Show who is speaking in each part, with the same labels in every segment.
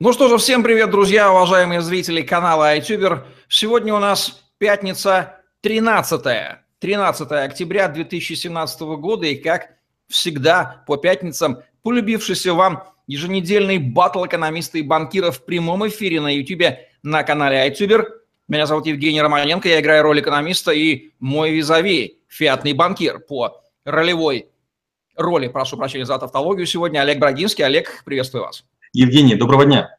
Speaker 1: Ну что же, всем привет, друзья, уважаемые зрители канала iTuber. Сегодня у нас пятница 13, 13 октября 2017 года, и как всегда по пятницам полюбившийся вам еженедельный батл экономиста и банкиров в прямом эфире на YouTube на канале iTuber. Меня зовут Евгений Романенко, я играю роль экономиста и мой визави, фиатный банкир по ролевой роли, прошу прощения за тавтологию сегодня, Олег Брагинский. Олег, приветствую вас.
Speaker 2: Евгений, доброго дня.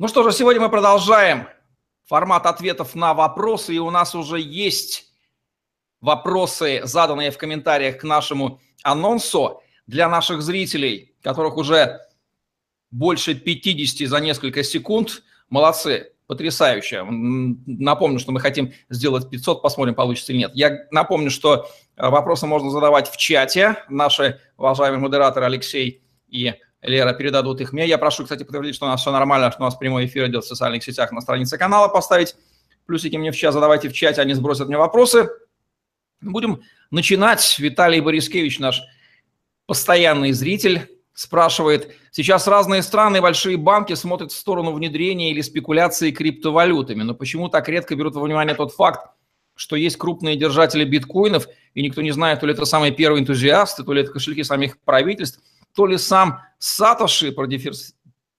Speaker 1: Ну что же, сегодня мы продолжаем формат ответов на вопросы, и у нас уже есть вопросы, заданные в комментариях к нашему анонсу для наших зрителей, которых уже больше 50 за несколько секунд. Молодцы, потрясающе. Напомню, что мы хотим сделать 500, посмотрим, получится или нет. Я напомню, что э, вопросы можно задавать в чате. Наши уважаемые модераторы Алексей и Лера передадут их мне. Я прошу, кстати, подтвердить, что у нас все нормально, что у нас прямой эфир идет в социальных сетях на странице канала, поставить плюсики мне в задавайте в чате, они сбросят мне вопросы. Будем начинать. Виталий Борискевич, наш постоянный зритель, спрашивает, сейчас разные страны и большие банки смотрят в сторону внедрения или спекуляции криптовалютами, но почему так редко берут во внимание тот факт, что есть крупные держатели биткоинов, и никто не знает, то ли это самые первые энтузиасты, то ли это кошельки самих правительств, то ли сам Сатоши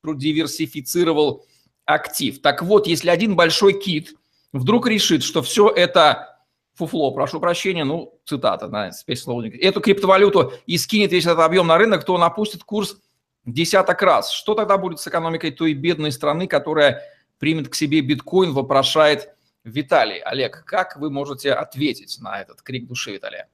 Speaker 1: продиверсифицировал актив. Так вот, если один большой кит вдруг решит, что все это фуфло, прошу прощения, ну, цитата, да, спецсловник, эту криптовалюту и скинет весь этот объем на рынок, то он опустит курс десяток раз. Что тогда будет с экономикой той бедной страны, которая примет к себе биткоин, вопрошает Виталий. Олег, как вы можете ответить на этот крик души Виталия?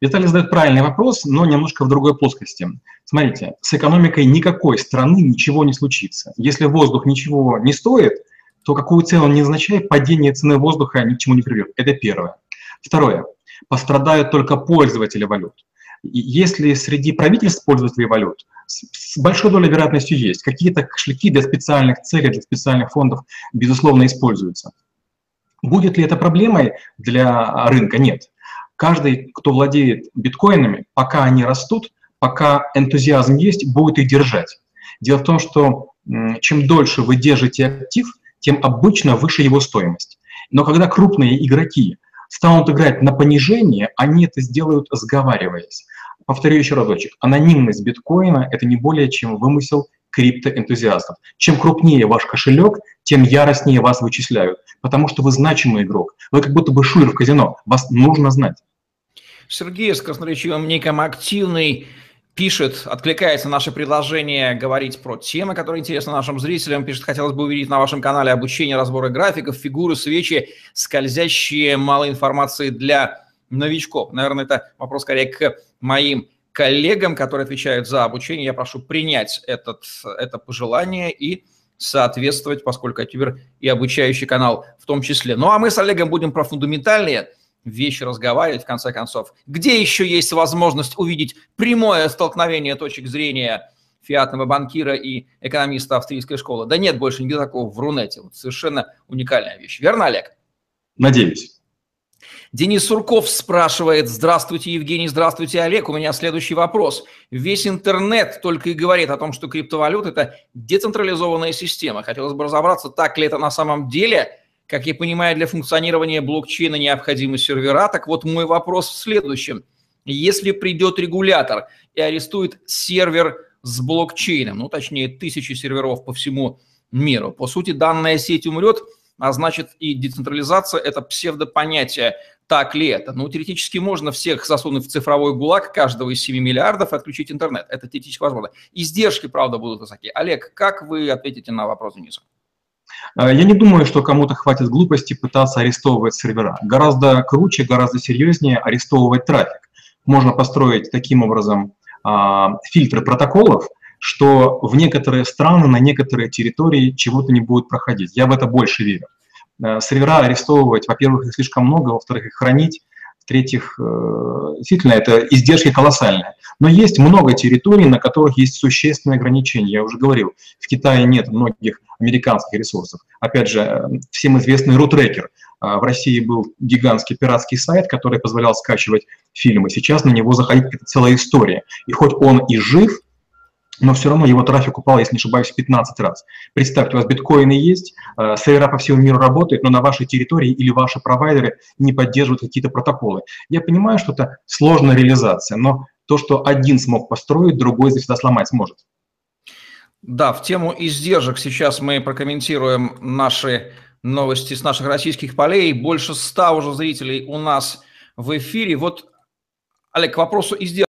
Speaker 2: Виталий задает правильный вопрос, но немножко в другой плоскости. Смотрите, с экономикой никакой страны ничего не случится. Если воздух ничего не стоит, то какую цену не означает, падение цены воздуха ни к чему не приведет. Это первое. Второе. Пострадают только пользователи валют. Если среди правительств пользователей валют, с большой долей вероятностью есть. Какие-то кошельки для специальных целей, для специальных фондов, безусловно, используются. Будет ли это проблемой для рынка? Нет. Каждый, кто владеет биткоинами, пока они растут, пока энтузиазм есть, будет их держать. Дело в том, что чем дольше вы держите актив, тем обычно выше его стоимость. Но когда крупные игроки станут играть на понижение, они это сделают сговариваясь. Повторю еще разочек. Анонимность биткоина – это не более чем вымысел криптоэнтузиастов. Чем крупнее ваш кошелек, тем яростнее вас вычисляют, потому что вы значимый игрок. Вы как будто бы шулер в казино, вас нужно знать.
Speaker 1: Сергей с красноречивым ником «Активный» пишет, откликается на наше предложение говорить про темы, которые интересны нашим зрителям. Пишет, хотелось бы увидеть на вашем канале обучение, разборы графиков, фигуры, свечи, скользящие, мало информации для новичков. Наверное, это вопрос скорее к моим коллегам, которые отвечают за обучение. Я прошу принять этот, это пожелание и соответствовать, поскольку Ютубер и обучающий канал в том числе. Ну а мы с Олегом будем про фундаментальные – вещи разговаривать, в конце концов. Где еще есть возможность увидеть прямое столкновение точек зрения фиатного банкира и экономиста австрийской школы? Да нет больше нигде такого в Рунете. Вот совершенно уникальная вещь. Верно, Олег?
Speaker 2: Надеюсь.
Speaker 1: Денис Сурков спрашивает, здравствуйте, Евгений, здравствуйте, Олег, у меня следующий вопрос. Весь интернет только и говорит о том, что криптовалюта – это децентрализованная система. Хотелось бы разобраться, так ли это на самом деле – как я понимаю, для функционирования блокчейна необходимы сервера. Так вот, мой вопрос в следующем. Если придет регулятор и арестует сервер с блокчейном, ну, точнее, тысячи серверов по всему миру, по сути, данная сеть умрет, а значит и децентрализация – это псевдопонятие. Так ли это? Ну, теоретически можно всех засунуть в цифровой гулаг каждого из 7 миллиардов и отключить интернет. Это теоретически возможно. Издержки, правда, будут высоки. Олег, как вы ответите на вопрос Дениса?
Speaker 2: Э, я не думаю, что кому-то хватит глупости пытаться арестовывать сервера. Гораздо круче, гораздо серьезнее арестовывать трафик. Можно построить таким образом а, фильтры протоколов, что в некоторые страны, на некоторые территории чего-то не будет проходить. Я в это больше верю. Э, сервера арестовывать, во-первых, их слишком много, во-вторых, их хранить, в-третьих, э, действительно, это издержки колоссальные. Но есть много территорий, на которых есть существенные ограничения. Я уже говорил, в Китае нет многих американских ресурсов. Опять же, э, всем известный RootRacker. В России был гигантский пиратский сайт, который позволял скачивать фильмы. Сейчас на него заходит целая история. И хоть он и жив, но все равно его трафик упал, если не ошибаюсь, в 15 раз. Представьте, у вас биткоины есть, э, сервера по всему миру работают, но на вашей территории или ваши провайдеры не поддерживают какие-то протоколы. Я понимаю, что это сложная реализация, но то, что один смог построить, другой всегда сломать сможет.
Speaker 1: Да, в тему издержек сейчас мы прокомментируем наши новости с наших российских полей. Больше ста уже зрителей у нас в эфире. Вот, Олег, к вопросу издержек.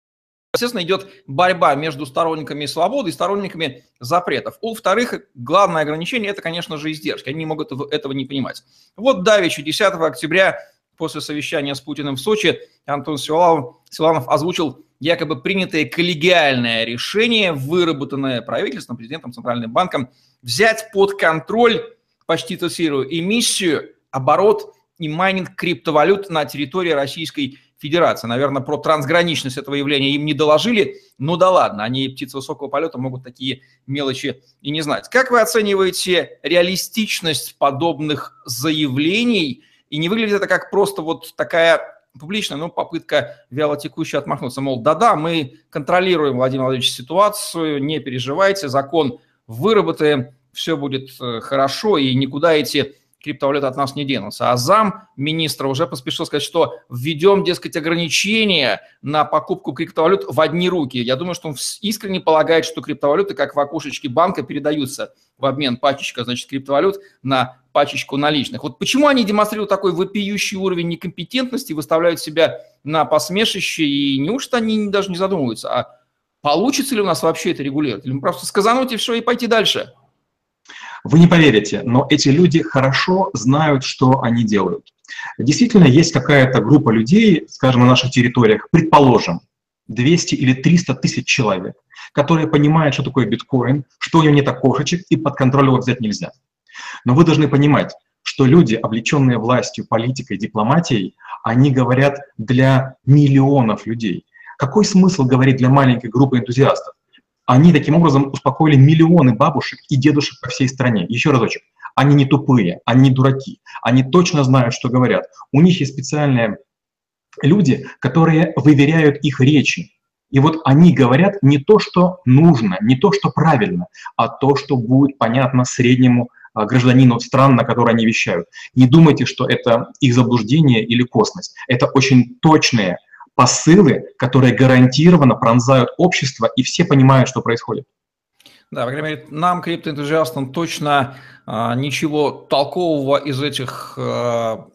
Speaker 1: Естественно, идет борьба между сторонниками свободы и сторонниками запретов. У вторых главное ограничение – это, конечно же, издержки. Они могут этого не понимать. Вот давеча, 10 октября, после совещания с Путиным в Сочи, Антон Силанов, Силанов озвучил якобы принятое коллегиальное решение, выработанное правительством, президентом, Центральным банком, взять под контроль, почти цитирую, эмиссию, оборот и майнинг криптовалют на территории Российской Федерации. Наверное, про трансграничность этого явления им не доложили, но да ладно, они птицы высокого полета могут такие мелочи и не знать. Как вы оцениваете реалистичность подобных заявлений? И не выглядит это как просто вот такая публичная, ну, попытка вялотекущая отмахнуться, мол, да-да, мы контролируем, Владимир Владимирович, ситуацию, не переживайте, закон выработаем, все будет э, хорошо, и никуда эти криптовалюты от нас не денутся. А зам министра уже поспешил сказать, что введем, дескать, ограничения на покупку криптовалют в одни руки. Я думаю, что он искренне полагает, что криптовалюты, как в окошечке банка, передаются в обмен пачечка, значит, криптовалют на пачечку наличных. Вот почему они демонстрируют такой вопиющий уровень некомпетентности, выставляют себя на посмешище, и неужто они даже не задумываются, а получится ли у нас вообще это регулировать? Или просто сказануть и все, и пойти дальше?
Speaker 2: Вы не поверите, но эти люди хорошо знают, что они делают. Действительно, есть какая-то группа людей, скажем, на наших территориях, предположим, 200 или 300 тысяч человек, которые понимают, что такое биткоин, что у него нет окошечек, и под контроль его взять нельзя. Но вы должны понимать, что люди, облеченные властью, политикой, дипломатией, они говорят для миллионов людей. Какой смысл говорить для маленькой группы энтузиастов? Они таким образом успокоили миллионы бабушек и дедушек по всей стране. Еще разочек. Они не тупые, они не дураки. Они точно знают, что говорят. У них есть специальные люди, которые выверяют их речи. И вот они говорят не то, что нужно, не то, что правильно, а то, что будет понятно среднему а, гражданину стран, на которые они вещают. Не думайте, что это их заблуждение или косность. Это очень точные посылы, которые гарантированно пронзают общество, и все понимают, что происходит.
Speaker 1: Да, по крайней мере, нам, криптоэнтузиастам, точно а, ничего толкового из этих а,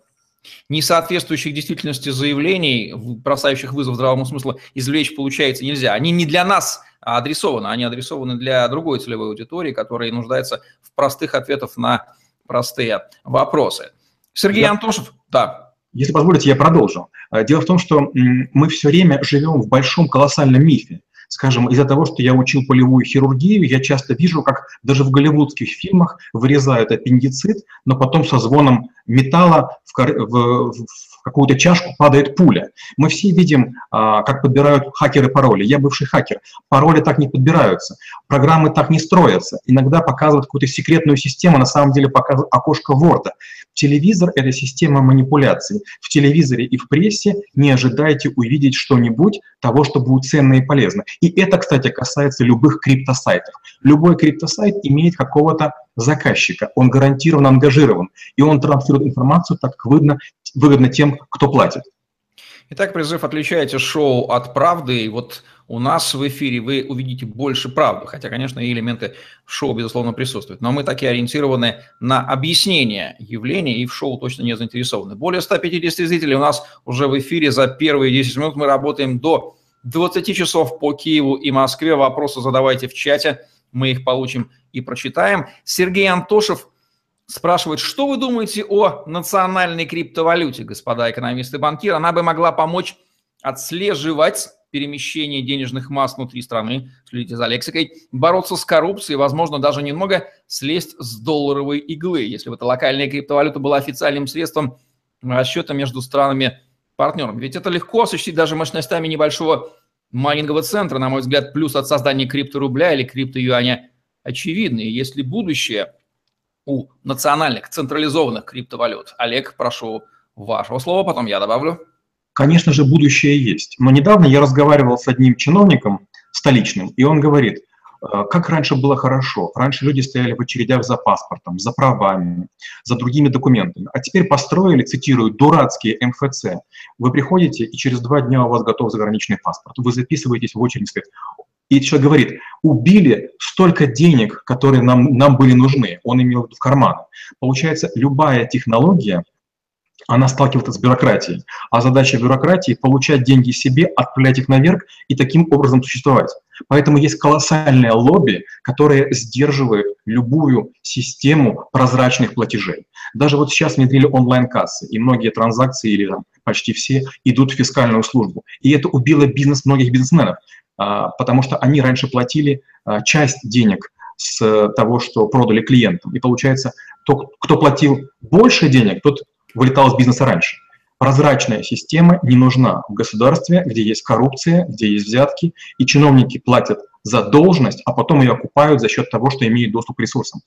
Speaker 1: несоответствующих действительности заявлений, бросающих вызов здравому смыслу, извлечь получается нельзя. Они не для нас адресованы, они адресованы для другой целевой аудитории, которая нуждается в простых ответах на простые вопросы. Сергей Я... Антошев, да.
Speaker 2: Если позволите, я продолжу. Э, дело в том, что мы все время живем в большом колоссальном мифе. Скажем, из-за того, что я учил полевую хирургию, я часто вижу, как даже в голливудских фильмах вырезают аппендицит, но потом со звоном металла в, в, в в какую-то чашку падает пуля. Мы все видим, а, как подбирают хакеры пароли. Я бывший хакер. Пароли так не подбираются. Программы так не строятся. Иногда показывают какую-то секретную систему, на самом деле показывают окошко Word. Телевизор – это система манипуляций. В телевизоре и в прессе не ожидайте увидеть что-нибудь того, что будет ценно и полезно. И это, кстати, касается любых криптосайтов. Любой криптосайт имеет какого-то заказчика, он гарантированно ангажирован, и он транслирует информацию так, как выгодно, выгодно тем, кто платит.
Speaker 1: Итак, призыв «Отличайте шоу от правды». И вот у нас в эфире вы увидите больше правды, хотя, конечно, и элементы шоу, безусловно, присутствуют. Но мы такие ориентированы на объяснение явления и в шоу точно не заинтересованы. Более 150 зрителей у нас уже в эфире за первые 10 минут. Мы работаем до 20 часов по Киеву и Москве. Вопросы задавайте в чате, мы их получим и прочитаем. Сергей Антошев спрашивает, что вы думаете о национальной криптовалюте, господа экономисты-банкиры? Она бы могла помочь отслеживать перемещение денежных масс внутри страны, следите за лексикой, бороться с коррупцией, возможно, даже немного слезть с долларовой иглы, если бы эта локальная криптовалюта была официальным средством расчета между странами-партнерами. Ведь это легко осуществить даже мощностями небольшого майнингового центра, на мой взгляд, плюс от создания крипторубля или криптоюаня очевидны. И если будущее у национальных централизованных криптовалют, Олег, прошу вашего слова, потом я добавлю.
Speaker 2: Конечно же, будущее есть. Но недавно я разговаривал с одним чиновником столичным, и он говорит, Э, как раньше было хорошо. Раньше люди стояли в очередях за паспортом, за правами, за другими документами. А теперь построили, цитирую, дурацкие МФЦ. Вы приходите, и через два дня у вас готов заграничный паспорт. Вы записываетесь в очередь, сказать, и человек говорит, убили столько денег, которые нам, нам были нужны. Он имел в карман. Получается, любая технология, она сталкивается с бюрократией. А задача бюрократии – получать деньги себе, отправлять их наверх и таким образом существовать. Поэтому есть колоссальное лобби, которое сдерживает любую систему прозрачных платежей. Даже вот сейчас внедрили онлайн-кассы, и многие транзакции, или там, почти все, идут в фискальную службу. И это убило бизнес многих бизнесменов, потому что они раньше платили а, часть денег с того, что продали клиентам. И получается, тот, кто платил больше денег, тот вылетал из бизнеса раньше. Прозрачная система не нужна в государстве, где есть коррупция, где есть взятки, и чиновники платят за должность, а потом ее окупают за счет того, что имеют доступ к ресурсам.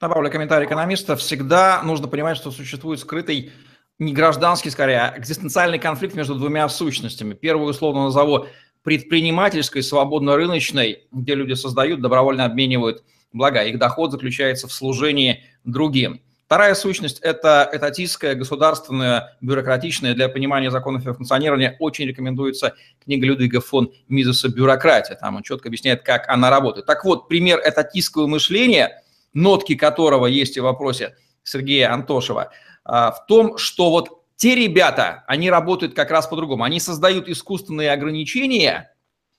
Speaker 1: Добавлю комментарий экономиста. Всегда нужно понимать, что существует скрытый не гражданский, скорее, а экзистенциальный конфликт между двумя сущностями. Первую, условно назову, предпринимательской, свободно-рыночной, где люди создают, добровольно обменивают блага. Их доход заключается в служении другим. Вторая сущность – это этатистская, государственная, бюрократичная. Для понимания законов и функционирования очень рекомендуется книга Людвига фон Мизеса «Бюрократия». Там он четко объясняет, как она работает. Так вот, пример этатистского мышления, нотки которого есть и в вопросе Сергея Антошева, а, в том, что вот те ребята, они работают как раз по-другому. Они создают искусственные ограничения,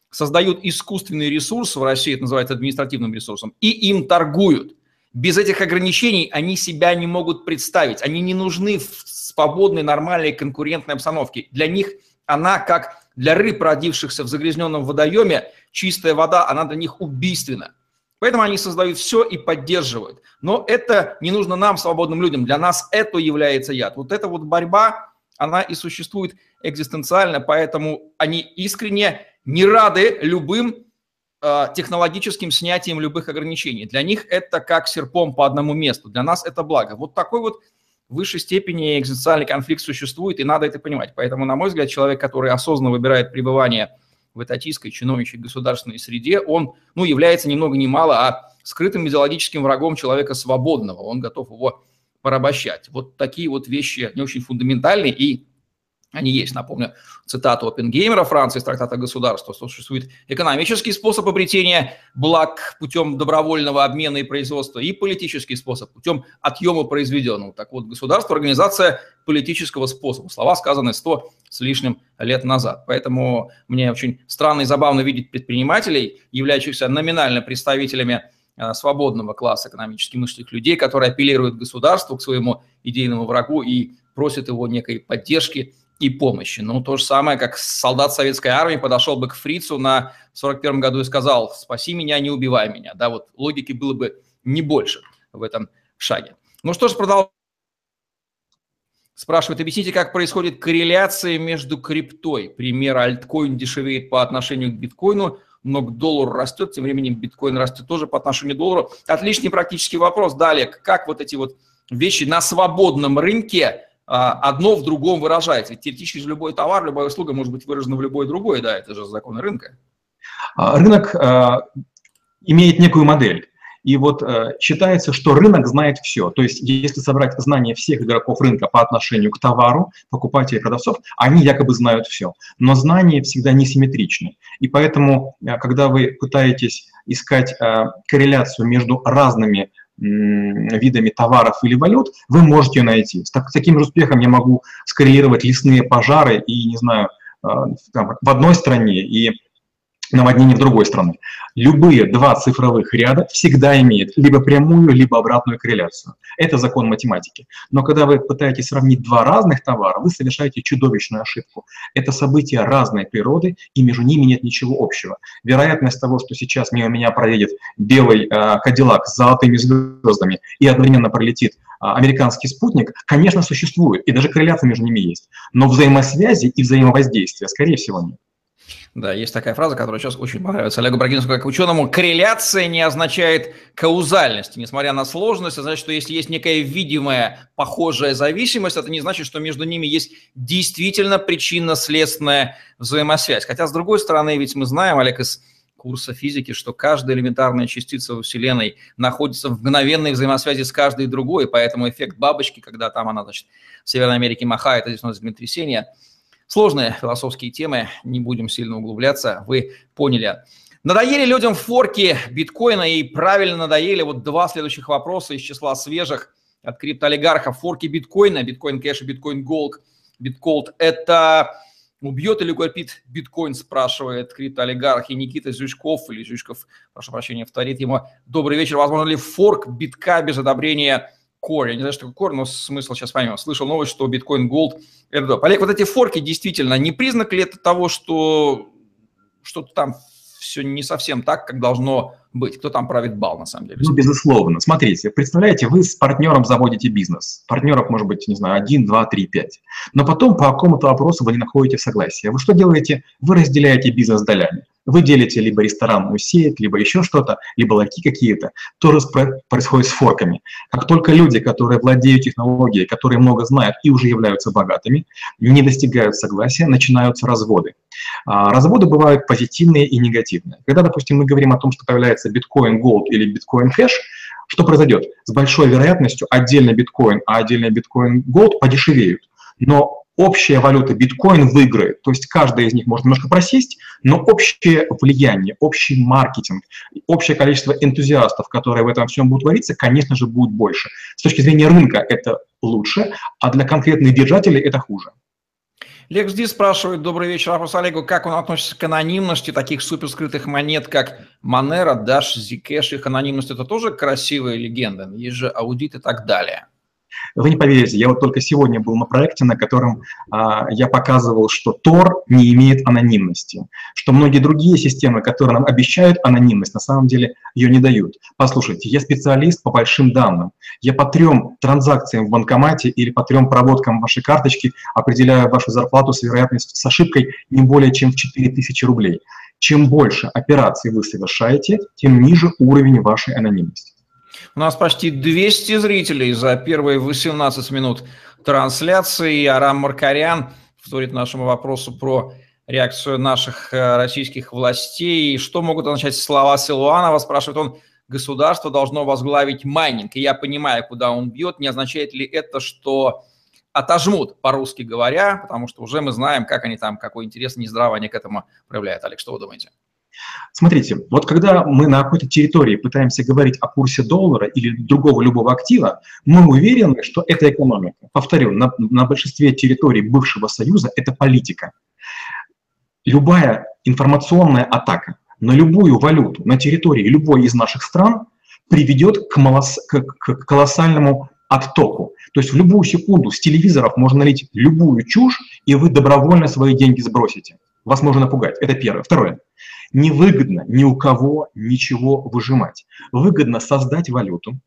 Speaker 1: создают искусственный ресурс, в России это называется административным ресурсом, и им торгуют – без этих ограничений они себя не могут представить. Они не нужны в свободной, нормальной конкурентной обстановке. Для них она, как для рыб, родившихся в загрязненном водоеме, чистая вода, она для них убийственна. Поэтому они создают все и поддерживают. Но это не нужно нам, свободным людям. Для нас это является яд. Вот эта вот борьба, она и существует экзистенциально, поэтому они искренне не рады любым Э, технологическим снятием любых ограничений. Для них это как серпом по одному месту. Для нас это благо. Вот такой вот в высшей степени экзистенциальный конфликт существует, и надо это понимать. Поэтому, на мой взгляд, человек, который осознанно выбирает пребывание в этатистской, чиновничьей государственной среде, он ну, является ни много ни мало, а скрытым идеологическим врагом человека свободного. Он готов его порабощать. Вот такие вот вещи, не очень фундаментальные и они есть, напомню, цитату Оппенгеймера Франции из трактата государства, что существует экономический способ обретения благ путем добровольного обмена и производства и политический способ путем отъема произведенного. Так вот, государство – организация политического способа. Слова сказаны сто с лишним лет назад. Поэтому мне очень странно и забавно видеть предпринимателей, являющихся номинально представителями э, свободного класса экономически мыслящих людей, которые апеллируют государству, к своему идейному врагу и просят его некой поддержки – и помощи. Ну, то же самое, как солдат советской армии подошел бы к фрицу на 41 году и сказал «спаси меня, не убивай меня». Да, вот логики было бы не больше в этом шаге. Ну что ж, продолжаем. Спрашивает, объясните, как происходит корреляция между криптой. Пример, альткоин дешевеет по отношению к биткоину, но к доллару растет, тем временем биткоин растет тоже по отношению к доллару. Отличный практический вопрос. Далее, как вот эти вот вещи на свободном рынке одно в другом выражается. Ведь теоретически же любой товар, любая услуга может быть выражена в любой другой, да, это же законы рынка.
Speaker 2: А, рынок э, имеет некую модель. И вот э, считается, что рынок знает все. То есть, если собрать знания всех игроков рынка по отношению к товару, покупателей продавцов, они якобы знают все. Но знания всегда несимметричны. И поэтому, э, когда вы пытаетесь искать э, корреляцию между разными видами товаров или валют, вы можете найти. С, так, с таким же успехом я могу скоррелировать лесные пожары и, не знаю, там, в одной стране и наводнение в другой страны. Любые два цифровых ряда всегда имеют либо прямую, либо обратную корреляцию. Это закон математики. Но когда вы пытаетесь сравнить два разных товара, вы совершаете чудовищную ошибку. Это события разной природы, и между ними нет ничего общего. Вероятность того, что сейчас мимо меня проедет белый э, кадиллак с золотыми звездами и одновременно пролетит э, американский спутник, конечно, существует, и даже корреляция между ними есть. Но взаимосвязи и взаимовоздействия, скорее всего, нет.
Speaker 1: Да, есть такая фраза, которая сейчас очень понравится Олегу Брагинскому как ученому. Корреляция не означает каузальность. Несмотря на сложность, это значит, что если есть некая видимая похожая зависимость, это не значит, что между ними есть действительно причинно-следственная взаимосвязь. Хотя, с другой стороны, ведь мы знаем, Олег, из курса физики, что каждая элементарная частица во Вселенной находится в мгновенной взаимосвязи с каждой другой, поэтому эффект бабочки, когда там она, значит, в Северной Америке махает, а здесь у нас землетрясение. Сложные философские темы, не будем сильно углубляться, вы поняли. Надоели людям форки биткоина и правильно надоели. Вот два следующих вопроса из числа свежих от криптоолигархов. Форки биткоина, биткоин кэш и биткоин голд, битколд. Это убьет или укрепит биткоин, спрашивает криптоолигарх. И Никита Зючков, или Зючков, прошу прощения, вторит ему. Добрый вечер. Возможно ли форк битка без одобрения Core. Я не знаю, что такое Core, но смысл сейчас поймем. Слышал новость, что биткоин Gold – это Олег, вот эти форки действительно не признак ли это того, что что-то там все не совсем так, как должно быть. Кто там правит бал, на самом деле?
Speaker 2: Ну, безусловно. Смотрите, представляете, вы с партнером заводите бизнес. Партнеров может быть, не знаю, один, два, три, пять. Но потом по какому-то вопросу вы не находите согласия. Вы что делаете? Вы разделяете бизнес долями. Вы делите либо ресторанную сеть, либо еще что-то, либо ларьки какие-то. То же происходит с форками. Как только люди, которые владеют технологией, которые много знают и уже являются богатыми, не достигают согласия, начинаются разводы. А, разводы бывают позитивные и негативные. Когда, допустим, мы говорим о том, что появляется биткоин Gold или биткоин Cash, что произойдет? С большой вероятностью отдельно биткоин, а отдельно биткоин Gold подешевеют. Но общая валюта биткоин выиграет. То есть каждая из них может немножко просесть, но общее влияние, общий маркетинг, общее количество энтузиастов, которые в этом всем будут твориться, конечно же, будет больше. С точки зрения рынка это лучше, а для конкретных держателей это хуже.
Speaker 1: Лекс Ди спрашивает, добрый вечер, вопрос Олегу, как он относится к анонимности таких суперскрытых монет, как Monero, Dash, Zcash, их анонимность, это тоже красивая легенда, есть же аудит и так далее.
Speaker 2: Вы не поверите, я вот только сегодня был на проекте, на котором а, я показывал, что Tor не имеет анонимности, что многие другие системы, которые нам обещают анонимность, на самом деле ее не дают. Послушайте, я специалист по большим данным. Я по трем транзакциям в банкомате или по трем проводкам вашей карточки определяю вашу зарплату с вероятностью с ошибкой не более чем в 4000 рублей. Чем больше операций вы совершаете, тем ниже уровень вашей анонимности.
Speaker 1: У нас почти 200 зрителей за первые 18 минут трансляции. Арам Маркарян вторит нашему вопросу про реакцию наших э, российских властей. Что могут означать слова Силуанова? Спрашивает он, государство должно возглавить майнинг. И я понимаю, куда он бьет. Не означает ли это, что отожмут, по-русски говоря, потому что уже мы знаем, как они там, какой интерес нездраво они к этому проявляют. Олег, что вы думаете?
Speaker 2: Смотрите, вот когда мы на какой-то территории пытаемся говорить о курсе доллара или другого любого актива, мы уверены, что это экономика. Повторю, на, на большинстве территорий бывшего Союза это политика. Любая информационная атака на любую валюту на территории любой из наших стран приведет к, малос, к, к колоссальному оттоку. То есть в любую секунду с телевизоров можно налить любую чушь, и вы добровольно свои деньги сбросите. Вас можно напугать. Это первое. Второе. Невыгодно ни у кого ничего выжимать. Выгодно создать валюту,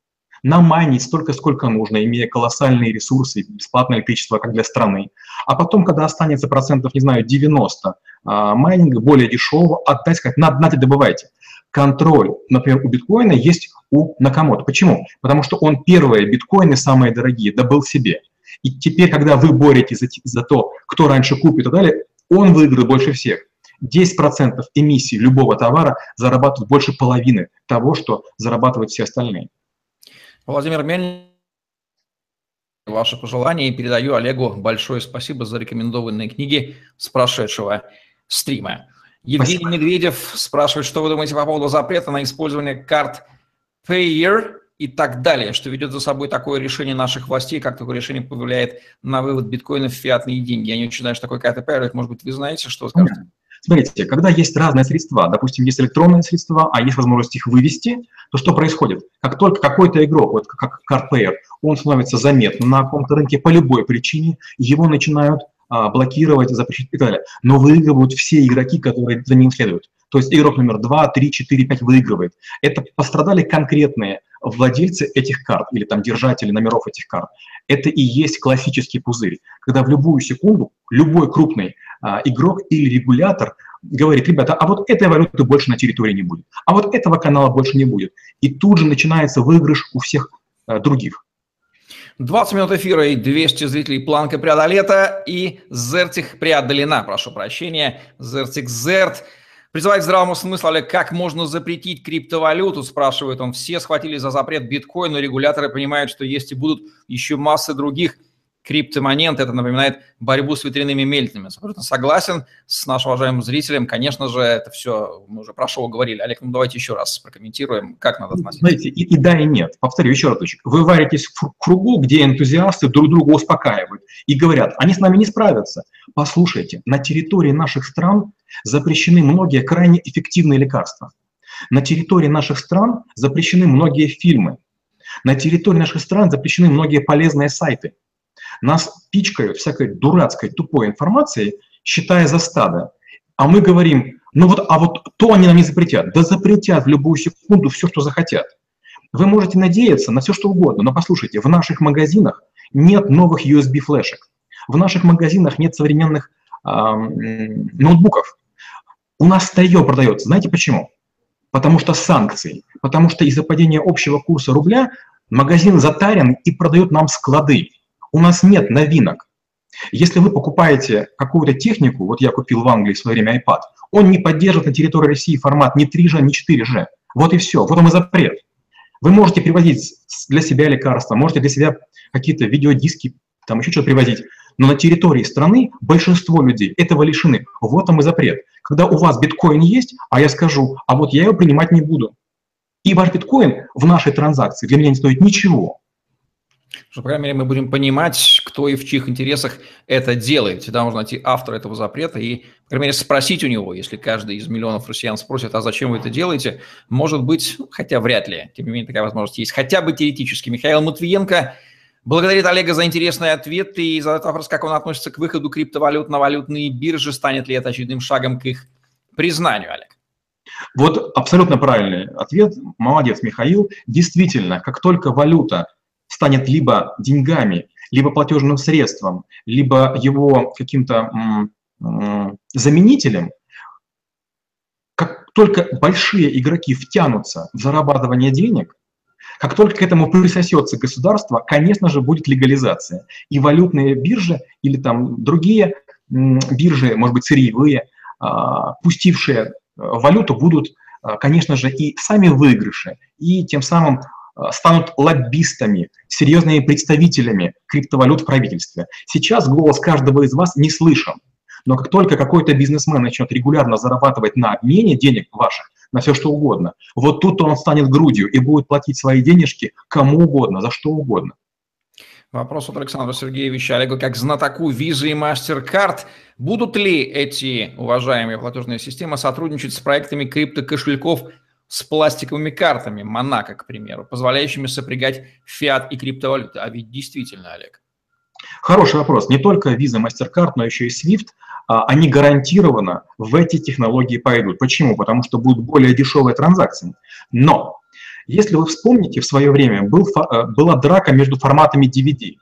Speaker 2: намайнить столько, сколько нужно, имея колоссальные ресурсы, бесплатное электричество, как для страны. А потом, когда останется процентов, не знаю, 90 а, майнинга, более дешевого, отдать, сказать, надо, надо, добывайте. Контроль, например, у биткоина есть у Накамото. Почему? Потому что он первые биткоины, самые дорогие, добыл себе. И теперь, когда вы боретесь за, за то, кто раньше купит и так далее, он выиграет больше всех. 10% эмиссии любого товара зарабатывают больше половины того, что зарабатывают все остальные.
Speaker 1: Владимир Мельник, ваше пожелание и передаю Олегу большое спасибо за рекомендованные книги с прошедшего стрима. Евгений спасибо. Медведев спрашивает, что вы думаете по поводу запрета на использование карт Payer и так далее, что ведет за собой такое решение наших властей, как такое решение повлияет на вывод биткоина в фиатные деньги. Я не очень знаю, что такое карта Payer, может быть, вы знаете, что скажете?
Speaker 2: Смотрите, когда есть разные средства, допустим, есть электронные средства, а есть возможность их вывести, то что происходит? Как только какой-то игрок, вот как CardPlayer, он становится заметным на каком-то рынке по любой причине, его начинают а, блокировать, запрещать и так далее. Но выигрывают все игроки, которые за ним следуют. То есть игрок номер 2, 3, 4, 5 выигрывает. Это пострадали конкретные владельцы этих карт или там держатели номеров этих карт. Это и есть классический пузырь, когда в любую секунду любой крупный игрок или регулятор говорит, ребята, а вот этой валюты больше на территории не будет, а вот этого канала больше не будет. И тут же начинается выигрыш у всех а, других.
Speaker 1: 20 минут эфира и 200 зрителей. Планка преодолета и Зертих преодолена. Прошу прощения. Зертик Зерт Призывает к здравому смыслу, Олег, как можно запретить криптовалюту, спрашивает он. Все схватили за запрет биткоин, но регуляторы понимают, что есть и будут еще массы других криптомонет. Это напоминает борьбу с ветряными мельницами. Абсолютно согласен с нашим уважаемым зрителем. Конечно же, это все, мы уже про шоу говорили. Олег, ну давайте еще раз прокомментируем, как надо относиться.
Speaker 2: Знаете, и, и да, и нет. Повторю еще раз. Вы варитесь в кругу, где энтузиасты друг друга успокаивают и говорят, они с нами не справятся. Послушайте, на территории наших стран запрещены многие крайне эффективные лекарства. На территории наших стран запрещены многие фильмы. На территории наших стран запрещены многие полезные сайты – нас пичкают всякой дурацкой, тупой информацией, считая за стадо. А мы говорим, ну вот, а вот то они нам не запретят. Да запретят в любую секунду все, что захотят. Вы можете надеяться на все, что угодно, но послушайте, в наших магазинах нет новых USB-флешек. В наших магазинах нет современных э, ноутбуков. У нас старье продается. Знаете почему? Потому что санкции. Потому что из-за падения общего курса рубля магазин затарен и продает нам склады. У нас нет новинок. Если вы покупаете какую-то технику, вот я купил в Англии в свое время iPad, он не поддерживает на территории России формат ни 3G, ни 4G. Вот и все. Вот он и запрет. Вы можете привозить для себя лекарства, можете для себя какие-то видеодиски, там еще что-то привозить, но на территории страны большинство людей этого лишены. Вот он и запрет. Когда у вас биткоин есть, а я скажу, а вот я его принимать не буду. И ваш биткоин в нашей транзакции для меня не стоит ничего.
Speaker 1: По крайней мере, мы будем понимать, кто и в чьих интересах это делает. Всегда можно найти автора этого запрета и, по крайней мере, спросить у него, если каждый из миллионов россиян спросит, а зачем вы это делаете, может быть, хотя вряд ли, тем не менее, такая возможность есть, хотя бы теоретически. Михаил Матвиенко благодарит Олега за интересный ответ и задает вопрос, как он относится к выходу криптовалют на валютные биржи, станет ли это очередным шагом к их признанию, Олег.
Speaker 2: Вот абсолютно правильный ответ. Молодец, Михаил. Действительно, как только валюта станет либо деньгами, либо платежным средством, либо его каким-то заменителем, как только большие игроки втянутся в зарабатывание денег, как только к этому присосется государство, конечно же, будет легализация. И валютные биржи или там другие биржи, может быть, сырьевые, а, пустившие валюту, будут, а, конечно же, и сами выигрыши, и тем самым Э, станут лоббистами, серьезными представителями криптовалют в правительстве. Сейчас голос каждого из вас не слышен. Но как только какой-то бизнесмен начнет регулярно зарабатывать на обмене денег ваших, на все что угодно, вот тут он станет грудью и будет платить свои денежки кому угодно, за что угодно.
Speaker 1: Вопрос от Александра Сергеевича Олега, как знатоку Visa и MasterCard. Будут ли эти уважаемые платежные системы сотрудничать с проектами криптокошельков с пластиковыми картами Монако, к примеру, позволяющими сопрягать фиат и криптовалюты. А ведь действительно, Олег.
Speaker 2: Хороший вопрос. Не только Visa, MasterCard, но еще и SWIFT, а, они гарантированно в эти технологии пойдут. Почему? Потому что будут более дешевые транзакции. Но если вы вспомните, в свое время был, э, была драка между форматами DVD.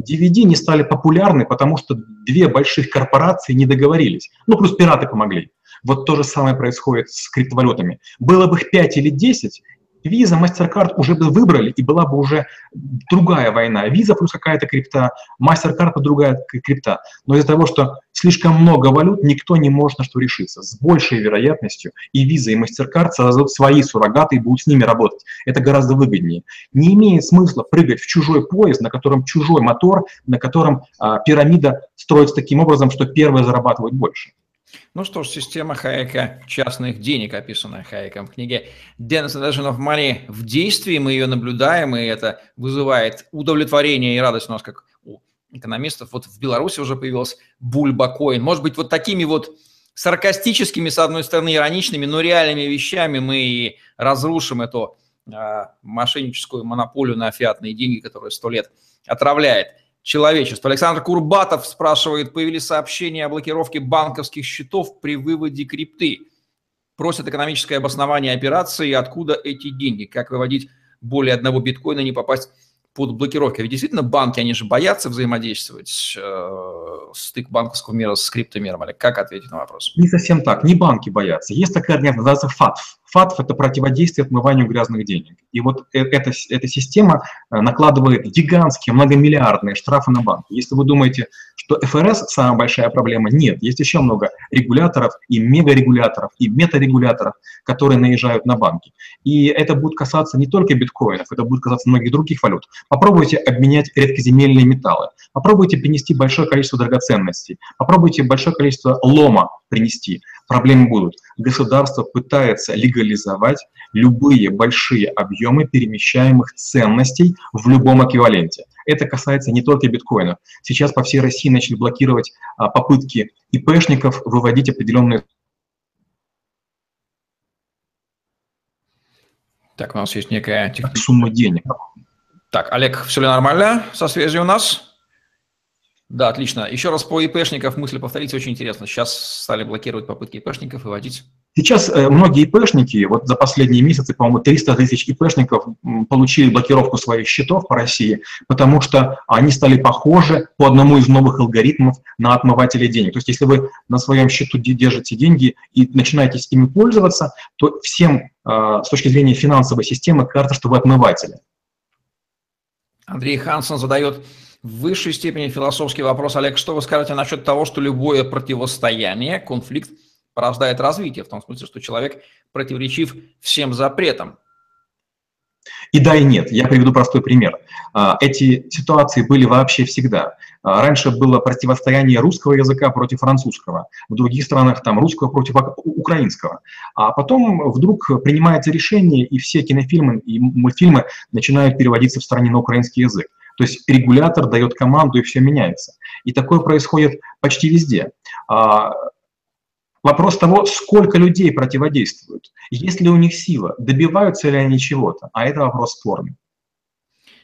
Speaker 2: DVD не стали популярны, потому что две больших корпорации не договорились. Ну, плюс пираты помогли. Вот то же самое происходит с криптовалютами. Было бы их 5 или 10, Виза, MasterCard уже бы выбрали, и была бы уже другая война. Виза плюс какая-то крипта, MasterCard другая крипта. Но из-за того, что слишком много валют, никто не может на что решиться. С большей вероятностью и Visa, и MasterCard создадут свои суррогаты и будут с ними работать. Это гораздо выгоднее. Не имеет смысла прыгать в чужой поезд, на котором чужой мотор, на котором а, пирамида строится таким образом, что первые зарабатывают больше.
Speaker 1: Ну что ж, система Хайека частных денег, описанная Хайеком в книге Denization of Money в действии, мы ее наблюдаем, и это вызывает удовлетворение и радость у нас, как у экономистов. Вот в Беларуси уже появился бульбакоин. Может быть, вот такими вот саркастическими, с одной стороны, ироничными, но реальными вещами мы и разрушим эту э, мошенническую монополию на фиатные деньги, которая сто лет отравляет человечества. Александр Курбатов спрашивает, появились сообщения о блокировке банковских счетов при выводе крипты. Просят экономическое обоснование операции, откуда эти деньги, как выводить более одного биткоина, не попасть под блокировку. Ведь действительно банки, они же боятся взаимодействовать э, стык банковского мира с криптомиром. Или как ответить на вопрос?
Speaker 2: Не совсем так. Не банки боятся. Есть такая организация FATF, ФАТФ – это противодействие отмыванию грязных денег. И вот э, эта, эта система э, накладывает гигантские, многомиллиардные штрафы на банки. Если вы думаете, что ФРС – самая большая проблема, нет. Есть еще много регуляторов и мегарегуляторов, и метарегуляторов, которые наезжают на банки. И это будет касаться не только биткоинов, это будет касаться многих других валют. Попробуйте обменять редкоземельные металлы, попробуйте принести большое количество драгоценностей, попробуйте большое количество лома принести. Проблемы будут. Государство пытается легализовать любые большие объемы перемещаемых ценностей в любом эквиваленте. Это касается не только биткоинов. Сейчас по всей России начали блокировать а, попытки ИПшников выводить определенные
Speaker 1: Так, у нас есть некая
Speaker 2: сумма денег.
Speaker 1: Так, Олег, все ли нормально со связью у нас? Да, отлично. Еще раз по ИПшников мысли повторите, очень интересно. Сейчас стали блокировать попытки ИПшников и вводить.
Speaker 2: Сейчас э, многие ИПшники, вот за последние месяцы, по-моему, 300 тысяч ИПшников получили блокировку своих счетов по России, потому что они стали похожи по одному из новых алгоритмов на отмыватели денег. То есть если вы на своем счету держите деньги и начинаете с ими пользоваться, то всем э, с точки зрения финансовой системы кажется, что вы отмыватели.
Speaker 1: Андрей Хансон задает в высшей степени философский вопрос. Олег, что вы скажете насчет того, что любое противостояние, конфликт порождает развитие, в том смысле, что человек противоречив всем запретам?
Speaker 2: И да, и нет. Я приведу простой пример. А, эти ситуации были вообще всегда. А, раньше было противостояние русского языка против французского, в других странах там русского против украинского. А потом вдруг принимается решение, и все кинофильмы и мультфильмы начинают переводиться в стране на украинский язык. То есть регулятор дает команду, и все меняется. И такое происходит почти везде. А, вопрос того, сколько людей противодействуют, есть ли у них сила, добиваются ли они чего-то, а это вопрос спорный.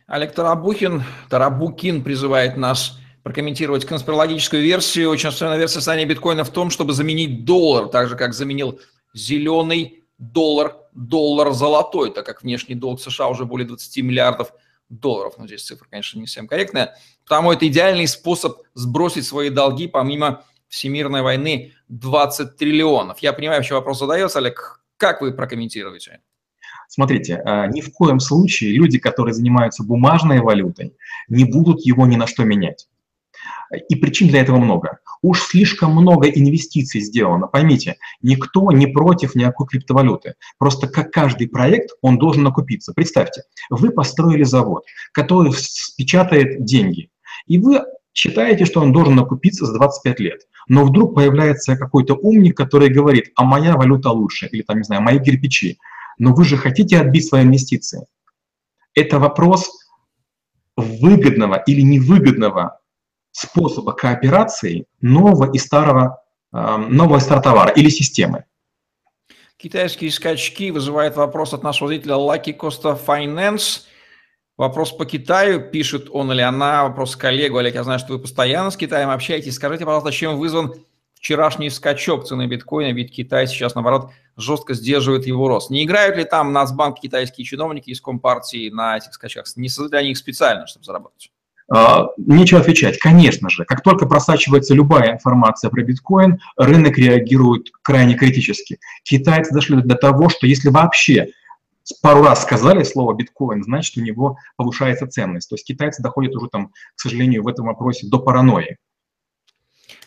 Speaker 1: Олег Тарабухин, Тарабукин призывает нас прокомментировать конспирологическую версию. Очень основная версия состояния биткоина в том, чтобы заменить доллар, так же, как заменил зеленый доллар, доллар золотой, так как внешний долг США уже более 20 миллиардов. Ну, здесь цифра, конечно, не совсем корректная. Потому это идеальный способ сбросить свои долги помимо всемирной войны 20 триллионов. Я понимаю, вообще вопрос задается, Олег. Как вы прокомментируете?
Speaker 2: Смотрите, а, ни в коем случае люди, которые занимаются бумажной валютой, не будут его ни на что менять. И причин для этого много. Уж слишком много инвестиций сделано. Поймите, никто не против никакой криптовалюты. Просто как каждый проект, он должен окупиться. Представьте, вы построили завод, который печатает деньги, и вы считаете, что он должен окупиться за 25 лет. Но вдруг появляется какой-то умник, который говорит, а моя валюта лучше, или там, не знаю, мои кирпичи. Но вы же хотите отбить свои инвестиции. Это вопрос выгодного или невыгодного способа кооперации нового и старого, эм, нового и старого товара или системы.
Speaker 1: Китайские скачки вызывают вопрос от нашего зрителя Lucky Costa Finance. Вопрос по Китаю, пишет он или она, вопрос коллегу. Олег, я знаю, что вы постоянно с Китаем общаетесь. Скажите, пожалуйста, чем вызван вчерашний скачок цены биткоина, ведь Китай сейчас, наоборот, жестко сдерживает его рост. Не играют ли там Нацбанк китайские чиновники из Компартии на этих скачках? Не создают ли они их специально, чтобы заработать?
Speaker 2: А, нечего отвечать. Конечно же, как только просачивается любая информация про биткоин, рынок реагирует крайне критически. Китайцы дошли до того, что если вообще пару раз сказали слово биткоин, значит у него повышается ценность. То есть китайцы доходят уже там, к сожалению, в этом вопросе до паранойи.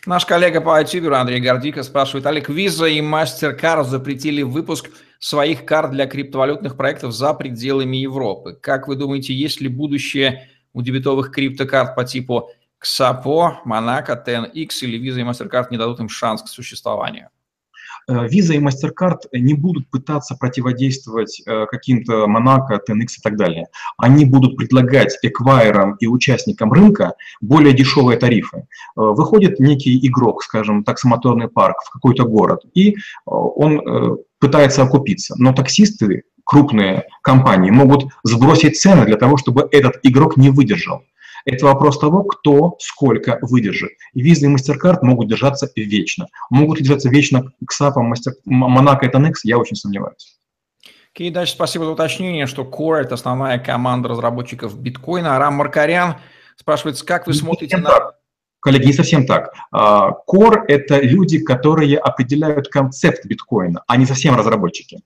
Speaker 1: Наш коллега по iTuber Андрей Гордика спрашивает, Олег, Visa и MasterCard запретили выпуск своих карт для криптовалютных проектов за пределами Европы. Как вы думаете, есть ли будущее у дебетовых криптокарт по типу XAPO, Monaco, TNX или Visa и MasterCard не дадут им шанс к существованию?
Speaker 2: Э, Visa и MasterCard не будут пытаться противодействовать э, каким-то Monaco, TNX и так далее. Они будут предлагать эквайерам и участникам рынка более дешевые тарифы. Э, выходит некий игрок, скажем, таксомоторный парк в какой-то город, и он пытается окупиться. Но таксисты крупные компании могут сбросить цены для того, чтобы этот игрок не выдержал. Это вопрос того, кто сколько выдержит. И Visa и MasterCard могут держаться вечно. Могут ли держаться вечно XAP, Master, Monaco и TNX, я очень сомневаюсь.
Speaker 1: Окей, дальше спасибо за уточнение, что Core – это основная команда разработчиков биткоина. Арам Маркарян спрашивает, как вы смотрите на...
Speaker 2: Так. Коллеги, не совсем так. А, Core – это люди, которые определяют концепт биткоина, а не совсем разработчики.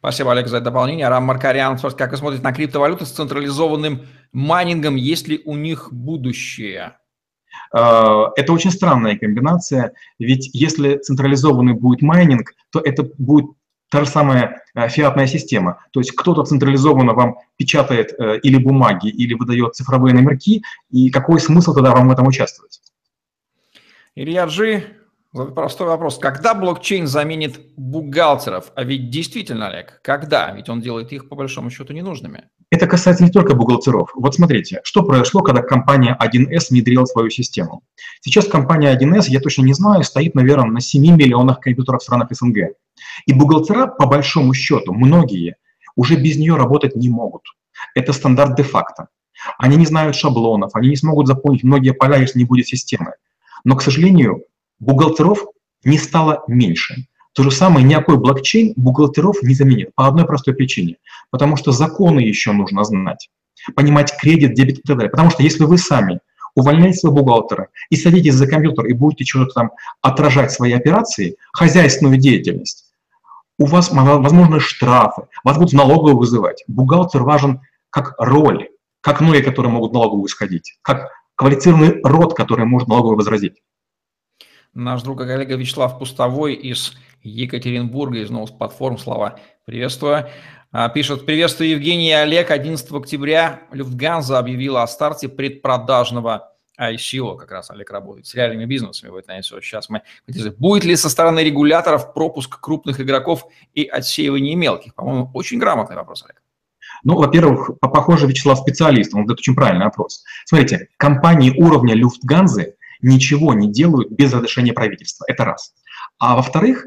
Speaker 1: Спасибо, Олег, за это дополнение. Рам Маркарян, как вы смотрите на криптовалюты с централизованным майнингом, есть ли у них будущее?
Speaker 2: А, это очень странная комбинация, ведь если централизованный будет майнинг, то это будет та же самая э, фиатная система. То есть кто-то централизованно вам печатает э, или бумаги, или выдает цифровые номерки, и какой смысл тогда вам в этом участвовать?
Speaker 1: Илья Джи, простой вопрос. Когда блокчейн заменит бухгалтеров? А ведь действительно, Олег, когда? Ведь он делает их, по большому счету, ненужными.
Speaker 2: Это касается не только бухгалтеров. Вот смотрите, что произошло, когда компания 1С внедрила свою систему. Сейчас компания 1С, я точно не знаю, стоит, наверное, на 7 миллионах компьютеров в странах СНГ. И бухгалтера, по большому счету, многие уже без нее работать не могут. Это стандарт де-факто. Они не знают шаблонов, они не смогут заполнить многие поля, если не будет системы. Но, к сожалению, бухгалтеров не стало меньше. То же самое, никакой блокчейн бухгалтеров не заменит по одной простой причине. Потому что законы еще нужно знать, понимать кредит, дебет и так далее. Потому что если вы сами увольняете своего бухгалтера и садитесь за компьютер и будете что-то там отражать свои операции, хозяйственную деятельность, у вас, возможно, штрафы, вас будут налоговую вызывать. Бухгалтер важен как роль, как многие, которые могут налоговую сходить, как квалифицированный род, который может налоговую возразить.
Speaker 1: Наш друг и коллега Вячеслав Пустовой из Екатеринбурга, из новых платформ, слова приветствую. А, пишет, приветствую, Евгений и Олег. 11 октября Люфтганза объявила о старте предпродажного ICO, как раз Олег работает с реальными бизнесами, будет, наверное, сейчас мы... Будет ли со стороны регуляторов пропуск крупных игроков и отсеивание мелких? По-моему, очень грамотный вопрос, Олег.
Speaker 2: Ну, во-первых, похоже, Вячеслав специалист, он задает очень правильный вопрос. Смотрите, компании уровня Люфтганзы ничего не делают без разрешения правительства, это раз. А во-вторых,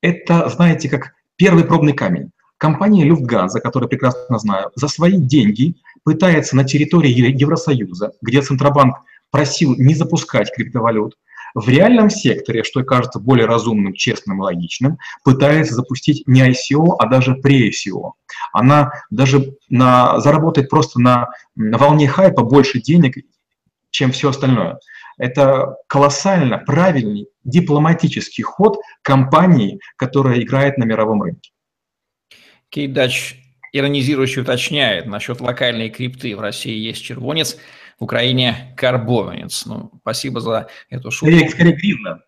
Speaker 2: это, знаете, как первый пробный камень. Компания Люфтганза, которую прекрасно знаю, за свои деньги пытается на территории Евросоюза, где Центробанк просил не запускать криптовалют, в реальном секторе, что кажется более разумным, честным и логичным, пытается запустить не ICO, а даже pre-ICO. Она даже на, заработает просто на, на волне хайпа больше денег, чем все остальное. Это колоссально правильный дипломатический ход компании, которая играет на мировом рынке.
Speaker 1: Кейдач иронизирующий уточняет насчет локальной крипты. В России есть червонец – в Украине карбованец. Ну, спасибо за эту шутку. Скорее, скорее гривна.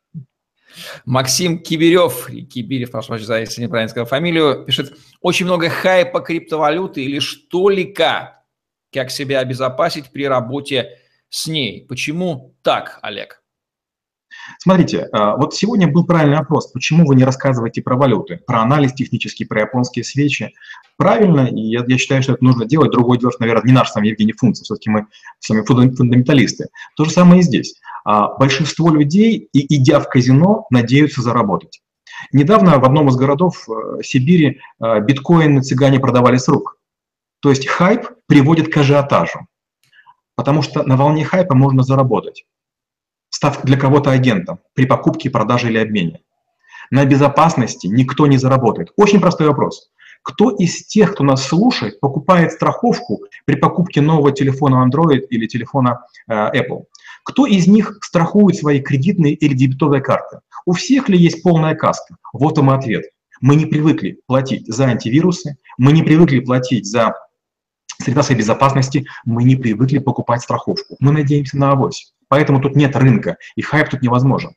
Speaker 1: Максим Кибирев, Кибирев, прошу прощения, если неправильно сказал фамилию, пишет, очень много хайпа криптовалюты или что-лика, как себя обезопасить при работе с ней. Почему так, Олег?
Speaker 2: Смотрите, а, вот сегодня был правильный опрос, почему вы не рассказываете про валюты, про анализ технический, про японские свечи. Правильно, и я, я считаю, что это нужно делать. Другой дело, наверное, не наш сам Евгений Функций, все-таки мы с вами фундаменталисты. То же самое и здесь. А, большинство людей, и, идя в казино, надеются заработать. Недавно в одном из городов э, Сибири э, биткоин на цыгане продавали с рук. То есть хайп приводит к ажиотажу, потому что на волне хайпа можно заработать став для кого-то агентом при покупке, продаже или обмене. На безопасности никто не заработает. Очень простой вопрос. Кто из тех, кто нас слушает, покупает страховку при покупке нового телефона Android или телефона э, Apple? Кто из них страхует свои кредитные или дебетовые карты? У всех ли есть полная каска? Вот мой ответ. Мы не привыкли платить за антивирусы, мы не привыкли платить за среда своей безопасности, мы не привыкли покупать страховку. Мы надеемся на авось. Поэтому тут нет рынка, и хайп тут невозможен.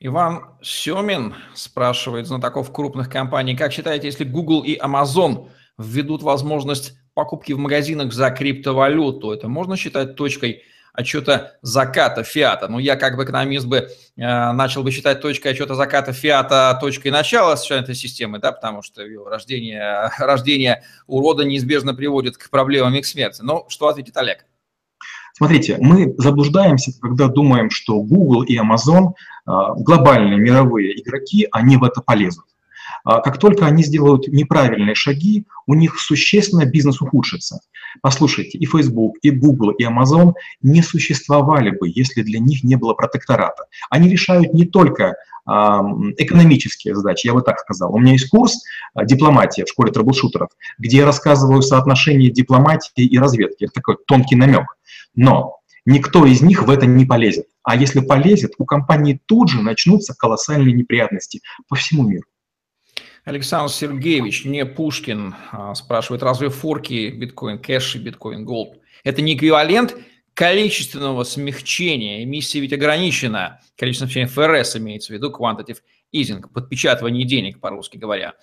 Speaker 1: Иван Семин спрашивает знатоков крупных компаний, как считаете, если Google и Amazon введут возможность покупки в магазинах за криптовалюту, это можно считать точкой отчета заката фиата. Ну, я как бы экономист бы э, начал бы считать точкой отчета заката фиата точкой начала совершенно этой системы, да, потому что рождение, рождение урода неизбежно приводит к проблемам и к смерти. Но что ответит Олег?
Speaker 2: Смотрите, мы заблуждаемся, когда думаем, что Google и Amazon, а, глобальные мировые игроки, они в это полезут. А, как только они сделают неправильные шаги, у них существенно бизнес ухудшится. Послушайте, и Facebook, и Google, и Amazon не существовали бы, если для них не было протектората. Они решают не только экономические задачи, я бы так сказал. У меня есть курс «Дипломатия» в школе трэблшутеров, где я рассказываю соотношение дипломатии и разведки. Это такой тонкий намек. Но никто из них в это не полезет. А если полезет, у компании тут же начнутся колоссальные неприятности по всему миру.
Speaker 1: Александр Сергеевич, не Пушкин, а, спрашивает, разве форки биткоин кэш и биткоин голд – это не эквивалент количественного смягчения? Эмиссия ведь ограничена. Количество смягчения ФРС имеется в виду, quantitative easing, подпечатывание денег, по-русски говоря.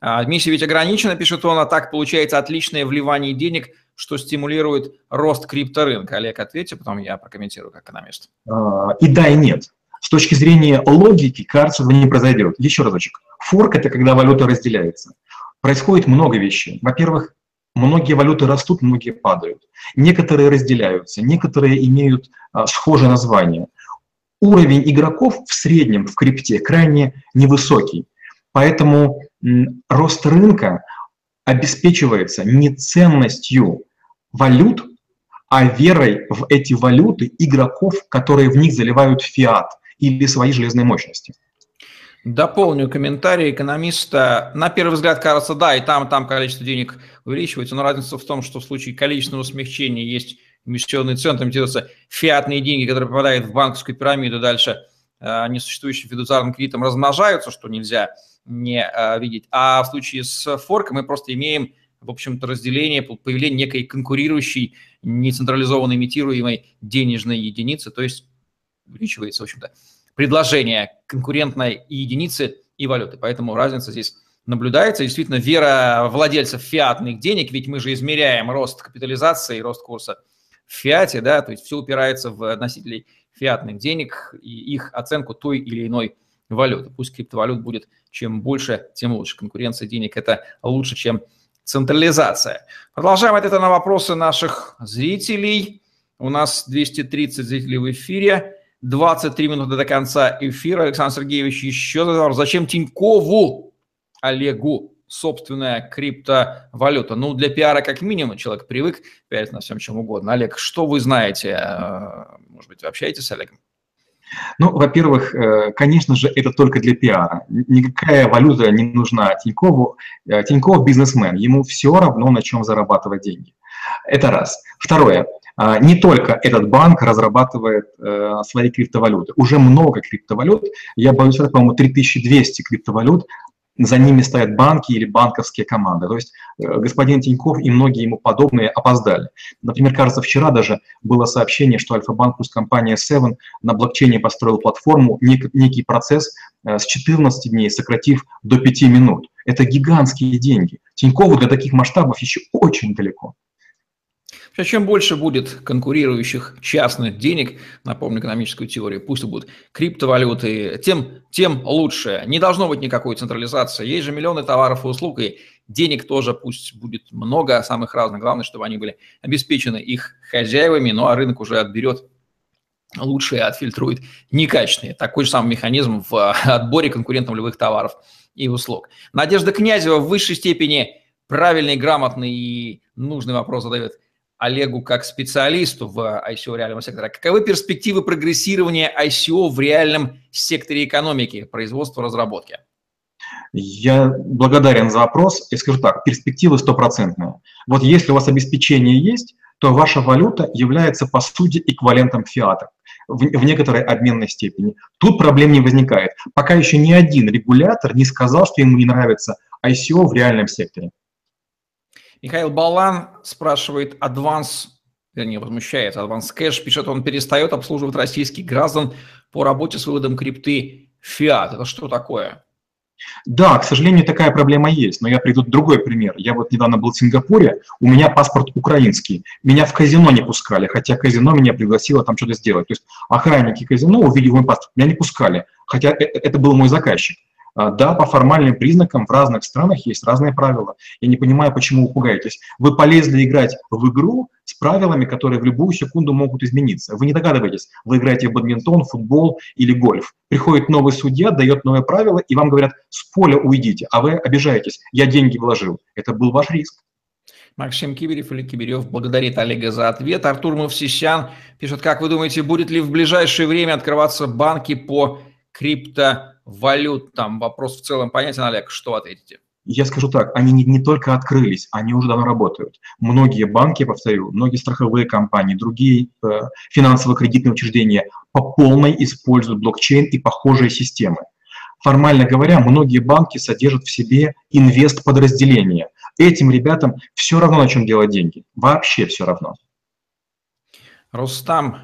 Speaker 1: А, эмиссия ведь ограничена, пишет он, а так получается отличное вливание денег, что стимулирует рост крипторынка. Олег, ответьте, потом я прокомментирую как экономист.
Speaker 2: А, и да, и нет. С точки зрения логики, кажется, этого не произойдет. Еще разочек. Форк – это когда валюта разделяется. Происходит много вещей. Во-первых, многие валюты растут, многие падают. Некоторые разделяются, некоторые имеют а, схожее название. Уровень игроков в среднем в крипте крайне невысокий. Поэтому м, рост рынка обеспечивается не ценностью валют, а верой в эти валюты игроков, которые в них заливают фиат или свои железные мощности.
Speaker 1: Дополню комментарий экономиста. На первый взгляд кажется, да, и там, и там количество денег увеличивается, но разница в том, что в случае количественного смягчения есть инвестиционный центр, имитируются фиатные деньги, которые попадают в банковскую пирамиду, дальше э, несуществующим фидуциарным кредитом размножаются, что нельзя не э, видеть. А в случае с форком мы просто имеем, в общем-то, разделение, появление некой конкурирующей, нецентрализованной, имитируемой денежной единицы, то есть увеличивается, в общем-то, предложение конкурентной единицы и валюты. Поэтому разница здесь наблюдается. Действительно, вера владельцев фиатных денег, ведь мы же измеряем рост капитализации, рост курса в фиате, да, то есть все упирается в носителей фиатных денег и их оценку той или иной валюты. Пусть криптовалют будет чем больше, тем лучше. Конкуренция денег – это лучше, чем централизация. Продолжаем ответы на вопросы наших зрителей. У нас 230 зрителей в эфире. 23 минуты до конца эфира. Александр Сергеевич еще задал, зачем Тинькову Олегу собственная криптовалюта? Ну, для пиара как минимум человек привык пиарить на всем чем угодно. Олег, что вы знаете? Э, может быть, вы общаетесь с Олегом?
Speaker 2: Ну, во-первых, э, конечно же, это только для пиара. Никакая валюта не нужна Тинькову. Э, Тиньков бизнесмен, ему все равно, на чем зарабатывать деньги. Это раз. Второе. А, не только этот банк разрабатывает э, свои криптовалюты. Уже много криптовалют. Я боюсь, это, по-моему, 3200 криптовалют за ними стоят банки или банковские команды. То есть э, господин Тиньков и многие ему подобные опоздали. Например, кажется, вчера даже было сообщение, что Альфа-банк плюс компания Seven на блокчейне построил платформу, нек, некий процесс э, с 14 дней сократив до 5 минут. Это гигантские деньги. Тинькову для таких масштабов еще очень далеко.
Speaker 1: Чем больше будет конкурирующих частных денег, напомню экономическую теорию, пусть будут криптовалюты, тем, тем лучше. Не должно быть никакой централизации. Есть же миллионы товаров и услуг, и денег тоже пусть будет много, самых разных. Главное, чтобы они были обеспечены их хозяевами, ну а рынок уже отберет лучшие, отфильтрует некачественные. Такой же самый механизм в отборе конкурентов любых товаров и услуг. Надежда Князева в высшей степени правильный, грамотный и нужный вопрос задает – Олегу как специалисту в ICO реального сектора. Каковы перспективы прогрессирования ICO в реальном секторе экономики, производства, разработки?
Speaker 2: Я благодарен за вопрос и скажу так, перспективы стопроцентные. Вот если у вас обеспечение есть, то ваша валюта является по сути эквивалентом фиата в, некоторой обменной степени. Тут проблем не возникает. Пока еще ни один регулятор не сказал, что ему не нравится ICO в реальном секторе.
Speaker 1: Михаил Балан спрашивает, адванс, вернее, возмущается, адванс кэш, пишет, он перестает обслуживать российских граждан по работе с выводом крипты фиат. Это что такое?
Speaker 2: Да, к сожалению, такая проблема есть, но я приду другой пример. Я вот недавно был в Сингапуре, у меня паспорт украинский, меня в казино не пускали, хотя казино меня пригласило там что-то сделать. То есть охранники казино, увидев мой паспорт, меня не пускали, хотя э, э, это был мой заказчик. А, да, по формальным признакам в разных странах есть разные правила. Я не понимаю, почему вы пугаетесь. Вы полезли играть в игру с правилами, которые в любую секунду могут измениться. Вы не догадываетесь, вы играете в бадминтон, футбол или гольф. Приходит новый судья, дает новое правило, и вам говорят, с поля уйдите, а вы обижаетесь, я деньги вложил. Это был ваш риск.
Speaker 1: Максим Киберев или Киберев благодарит Олега за ответ. Артур Мовсисян пишет, как вы думаете, будет ли в ближайшее время открываться банки по криптовалют, там вопрос в целом понятен, Олег, что ответите?
Speaker 2: Я скажу так, они не, не только открылись, они уже давно работают. Многие банки, повторю, многие страховые компании, другие э, финансово-кредитные учреждения по полной используют блокчейн и похожие системы. формально говоря, многие банки содержат в себе инвест-подразделения. Этим ребятам все равно, на чем делать деньги. Вообще все равно.
Speaker 1: Рустам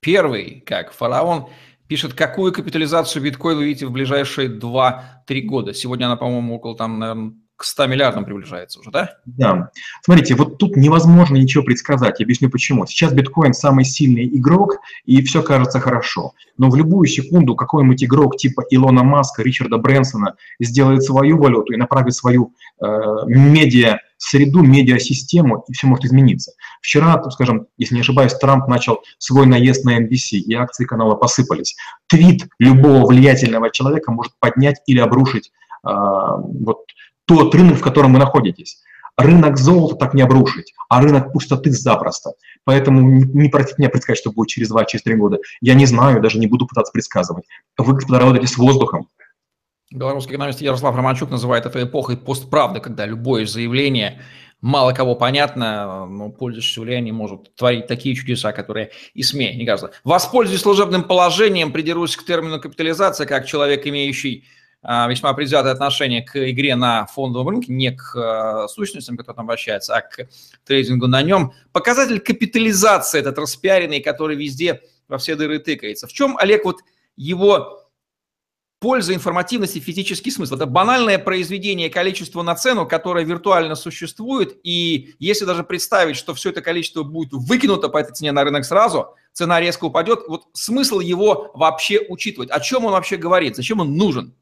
Speaker 1: первый, как фараон, пишет, какую капитализацию биткоина вы видите в ближайшие 2-3 года. Сегодня она, по-моему, около там, наверное, к 100 миллиардам приближается уже, да?
Speaker 2: Да. Смотрите, вот тут невозможно ничего предсказать. Я объясню почему. Сейчас биткоин самый сильный игрок, и все кажется хорошо. Но в любую секунду какой-нибудь игрок типа Илона Маска, Ричарда Брэнсона сделает свою валюту и направит свою э, медиа среду, медиасистему, и все может измениться. Вчера, скажем, если не ошибаюсь, Трамп начал свой наезд на NBC, и акции канала посыпались. Твит любого влиятельного человека может поднять или обрушить э, вот, тот рынок, в котором вы находитесь. Рынок золота так не обрушить, а рынок пустоты запросто. Поэтому не просите меня предсказать, что будет через 2-3 через года. Я не знаю, даже не буду пытаться предсказывать. Вы, господа, работаете с воздухом.
Speaker 1: Белорусский экономист Ярослав Романчук называет это эпохой постправды, когда любое заявление мало кого понятно, но пользующийся влиянием может творить такие чудеса, которые и СМИ не гораздо. Воспользуюсь служебным положением, придерусь к термину капитализация, как человек, имеющий весьма предвзятое отношение к игре на фондовом рынке, не к а, сущностям, которые там вращаются, а к трейдингу на нем. Показатель капитализации этот распиаренный, который везде во все дыры тыкается. В чем, Олег, вот его польза, информативность и физический смысл. Это банальное произведение количества на цену, которое виртуально существует, и если даже представить, что все это количество будет выкинуто по этой цене на рынок сразу, цена резко упадет, вот смысл его вообще учитывать, о чем он вообще говорит, зачем он нужен?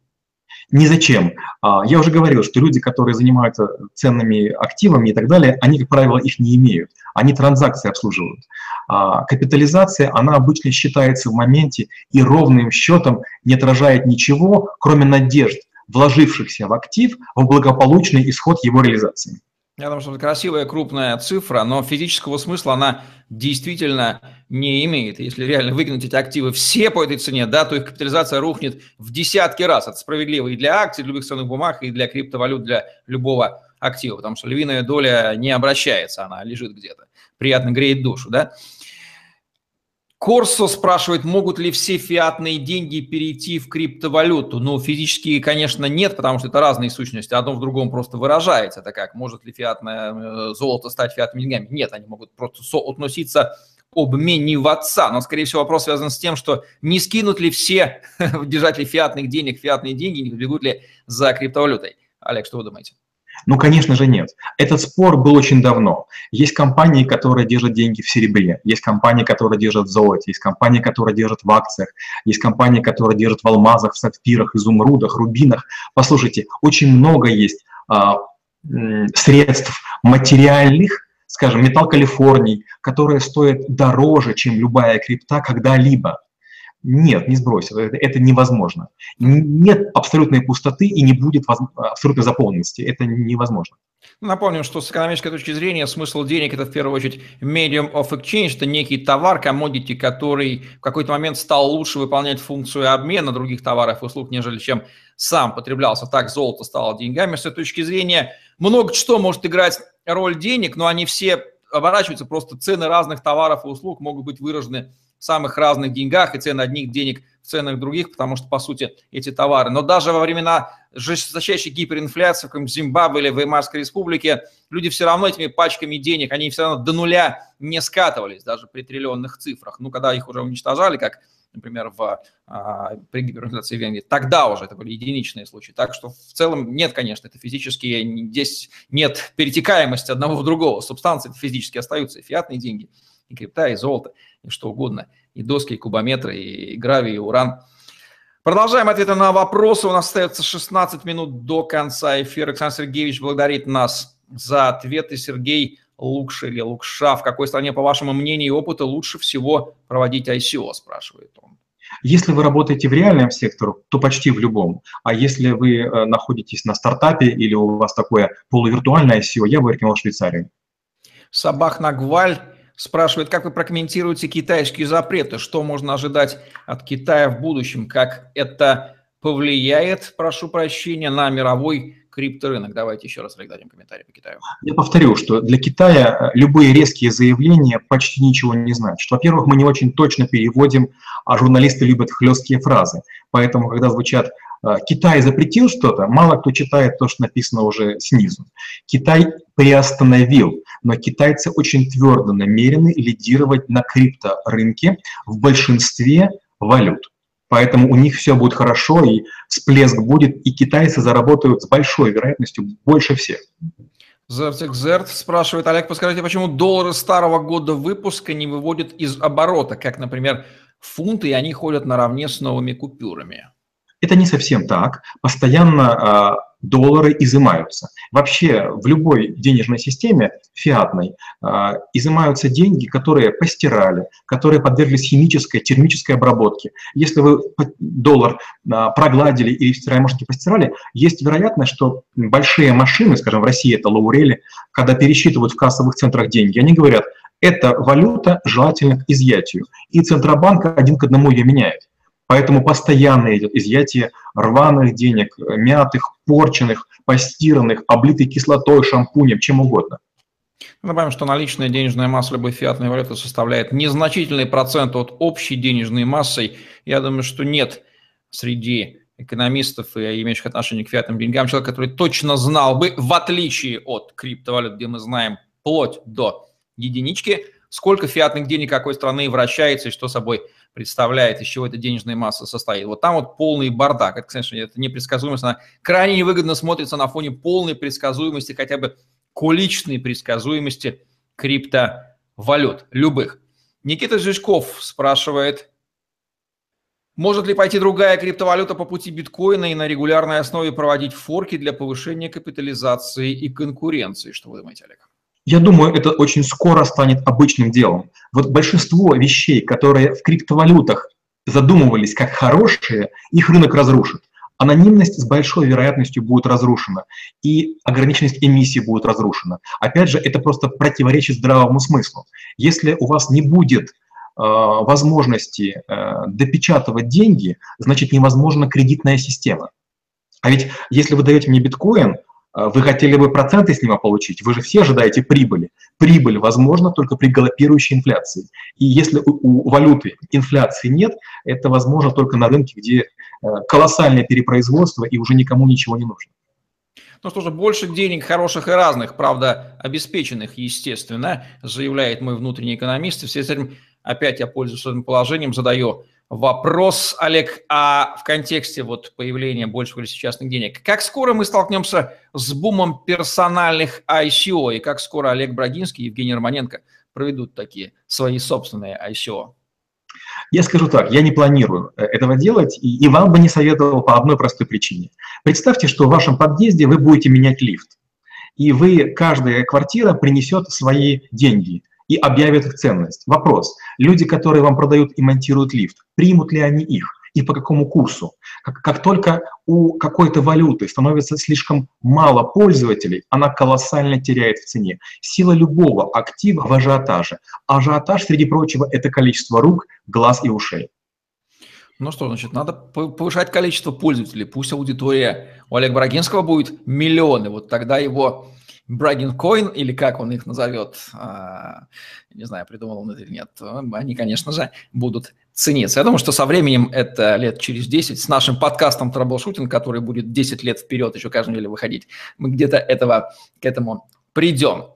Speaker 2: Ни зачем. А, я уже говорил, что люди, которые занимаются ценными активами и так далее, они, как правило, их не имеют. Они транзакции обслуживают. А, капитализация, она обычно считается в моменте и ровным счетом не отражает ничего, кроме надежд, вложившихся в актив в благополучный исход его реализации.
Speaker 1: Я думаю, что это красивая крупная цифра, но физического смысла она действительно не имеет. Если реально выкинуть эти активы все по этой цене, да, то их капитализация рухнет в десятки раз. Это справедливо и для акций, для любых ценных бумаг, и для криптовалют, для любого актива, потому что львиная доля не обращается, она лежит где-то. Приятно греет душу, да. Корсо спрашивает, могут ли все фиатные деньги перейти в криптовалюту? Ну, физически, конечно, нет, потому что это разные сущности. Одно в другом просто выражается. Это как, может ли фиатное э, золото стать фиатными деньгами? Нет, они могут просто соотноситься обмениваться. Но, скорее всего, вопрос связан с тем, что не скинут ли все держатели фиатных денег фиатные деньги, не побегут ли за криптовалютой. Олег, что вы думаете?
Speaker 2: Ну, конечно же, нет. Этот спор был очень давно. Есть компании, которые держат деньги в серебре, есть компании, которые держат в золоте, есть компании, которые держат в акциях, есть компании, которые держат в алмазах, в сапфирах, изумрудах, рубинах. Послушайте, очень много есть а, средств материальных, скажем, металл Калифорний, которые стоят дороже, чем любая крипта когда-либо. Нет, не сбросил, это, это невозможно. Нет абсолютной пустоты и не будет абсолютной заполненности, это невозможно.
Speaker 1: Напомним, что с экономической точки зрения смысл денег – это в первую очередь medium of exchange, это некий товар, commodity, который в какой-то момент стал лучше выполнять функцию обмена других товаров и услуг, нежели чем сам потреблялся. Так золото стало деньгами. С этой точки зрения много что может играть роль денег, но они все оборачиваются, просто цены разных товаров и услуг могут быть выражены самых разных деньгах, и цены одних денег в ценах других, потому что, по сути, эти товары. Но даже во времена жесточайшей гиперинфляции, в Зимбабве или в Веймарской республике, люди все равно этими пачками денег, они все равно до нуля не скатывались, даже при триллионных цифрах. Ну, когда их уже уничтожали, как например, в, а, при гиперинфляции Венгрии. Тогда уже это были единичные случаи. Так что в целом нет, конечно, это физически, здесь нет перетекаемости одного в другого. Субстанции физически остаются, и фиатные деньги, и крипта, и золото – и что угодно, и доски, и кубометры, и гравий, и уран. Продолжаем ответы на вопросы. У нас остается 16 минут до конца эфира. Александр Сергеевич благодарит нас за ответы. Сергей Лукша или Лукша, в какой стране, по вашему мнению и опыту, лучше всего проводить ICO, спрашивает он.
Speaker 2: Если вы работаете в реальном секторе, то почти в любом. А если вы э, находитесь на стартапе или у вас такое полувиртуальное ICO, я бы рекомендовал Швейцарию.
Speaker 1: Сабах Нагваль спрашивает, как вы прокомментируете китайские запреты, что можно ожидать от Китая в будущем, как это повлияет, прошу прощения, на мировой крипторынок. Давайте еще раз дадим комментарий по Китаю.
Speaker 2: Я повторю, что для Китая э, любые резкие заявления почти ничего не значат. Во-первых, мы не очень точно переводим, а журналисты любят хлесткие фразы. Поэтому, когда звучат Китай запретил что-то, мало кто читает то, что написано уже снизу. Китай приостановил, но китайцы очень твердо намерены лидировать на крипторынке в большинстве валют. Поэтому у них все будет хорошо, и всплеск будет, и китайцы заработают с большой вероятностью больше всех.
Speaker 1: Зертик Зерт спрашивает, Олег, подскажите, почему доллары старого года выпуска не выводят из оборота, как, например, фунты, и они ходят наравне с новыми купюрами?
Speaker 2: Это не совсем так. Постоянно э, доллары изымаются. Вообще в любой денежной системе фиатной э, изымаются деньги, которые постирали, которые подверглись химической, термической обработке. Если вы доллар э, прогладили или в стиральной постирали, есть вероятность, что большие машины, скажем, в России это лаурели, когда пересчитывают в кассовых центрах деньги, они говорят, эта валюта желательно к изъятию. И Центробанк один к одному ее меняет. Поэтому постоянно идет изъятие рваных денег, мятых, порченных, постиранных, облитых кислотой, шампунем, чем угодно.
Speaker 1: Добавим, что наличная денежная масса любой фиатной валюты составляет незначительный процент от общей денежной массы. Я думаю, что нет среди экономистов и имеющих отношение к фиатным деньгам человека, который точно знал бы, в отличие от криптовалют, где мы знаем вплоть до единички, сколько фиатных денег какой страны вращается и что собой представляет, из чего эта денежная масса состоит. Вот там вот полный бардак. Это, конечно, это непредсказуемость, она крайне невыгодно смотрится на фоне полной предсказуемости, хотя бы количественной предсказуемости криптовалют, любых. Никита Жичков спрашивает, может ли пойти другая криптовалюта по пути биткоина и на регулярной основе проводить форки для повышения капитализации и конкуренции? Что вы думаете, Олег?
Speaker 2: Я думаю, это очень скоро станет обычным делом. Вот большинство вещей, которые в криптовалютах задумывались как хорошие, их рынок разрушит. Анонимность с большой вероятностью будет разрушена, и ограниченность эмиссии будет разрушена. Опять же, это просто противоречит здравому смыслу. Если у вас не будет э, возможности э, допечатывать деньги, значит невозможна кредитная система. А ведь если вы даете мне биткоин, вы хотели бы проценты с него получить? Вы же все ожидаете прибыли. Прибыль возможна только при галопирующей инфляции. И если у, у валюты инфляции нет, это возможно только на рынке, где э, колоссальное перепроизводство и уже никому ничего не нужно.
Speaker 1: Ну что же, больше денег хороших и разных, правда, обеспеченных, естественно, заявляет мой внутренний экономист. И в связи с этим опять я пользуюсь этим положением, задаю вопрос, Олег, а в контексте вот появления большего количества частных денег, как скоро мы столкнемся с бумом персональных ICO, и как скоро Олег Брагинский и Евгений Романенко проведут такие свои собственные ICO?
Speaker 2: Я скажу так, я не планирую э, этого делать, и, и вам бы не советовал по одной простой причине. Представьте, что в вашем подъезде вы будете менять лифт, и вы, каждая квартира принесет свои деньги и объявят их ценность. Вопрос, люди, которые вам продают и монтируют лифт, примут ли они их и по какому курсу? Как, как только у какой-то валюты становится слишком мало пользователей, она колоссально теряет в цене. Сила любого актива в ажиотаже. Ажиотаж, среди прочего, это количество рук, глаз и ушей.
Speaker 1: Ну что, значит, надо повышать количество пользователей. Пусть аудитория у Олега Брагинского будет миллионы. Вот тогда его Bragging Coin, или как он их назовет, а, не знаю, придумал он это или нет, они, конечно же, будут цениться. Я думаю, что со временем, это лет через 10, с нашим подкастом «Траблшутинг», который будет 10 лет вперед еще каждую неделю выходить, мы где-то этого, к этому придем.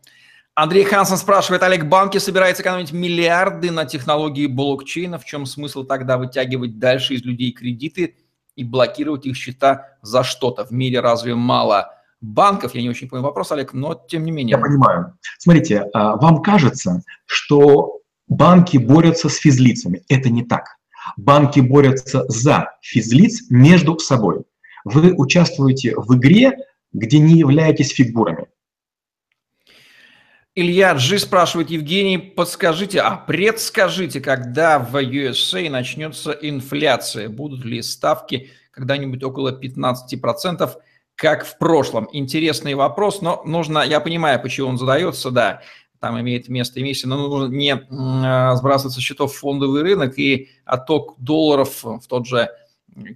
Speaker 1: Андрей Хансен спрашивает, Олег, банки собираются экономить миллиарды на технологии блокчейна. В чем смысл тогда вытягивать дальше из людей кредиты и блокировать их счета за что-то? В мире разве мало банков, я не очень понимаю вопрос, Олег, но тем не менее.
Speaker 2: Я понимаю. Смотрите, а, вам кажется, что банки борются с физлицами. Это не так. Банки борются за физлиц между собой. Вы участвуете в игре, где не являетесь фигурами.
Speaker 1: Илья Джи спрашивает, Евгений, подскажите, а предскажите, когда в USA начнется инфляция? Будут ли ставки когда-нибудь около 15%? Как в прошлом. Интересный вопрос, но нужно, я понимаю, почему он задается, да, там имеет место эмиссия, но нужно не а, сбрасывать со счетов фондовый рынок и отток долларов в тот же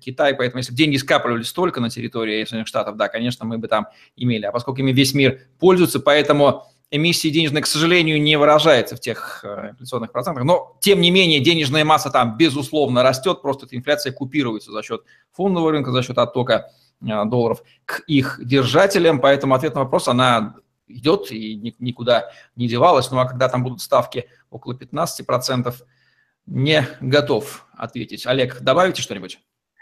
Speaker 1: Китай, поэтому если деньги скапливались только на территории Соединенных Штатов, да, конечно, мы бы там имели, а поскольку ими весь мир пользуется, поэтому эмиссии денежной, к сожалению, не выражается в тех э, инфляционных процентах, но, тем не менее, денежная масса там, безусловно, растет, просто эта инфляция купируется за счет фондового рынка, за счет оттока долларов к их держателям, поэтому ответ на вопрос, она идет и никуда не девалась, ну а когда там будут ставки около 15%, не готов ответить. Олег, добавите что-нибудь?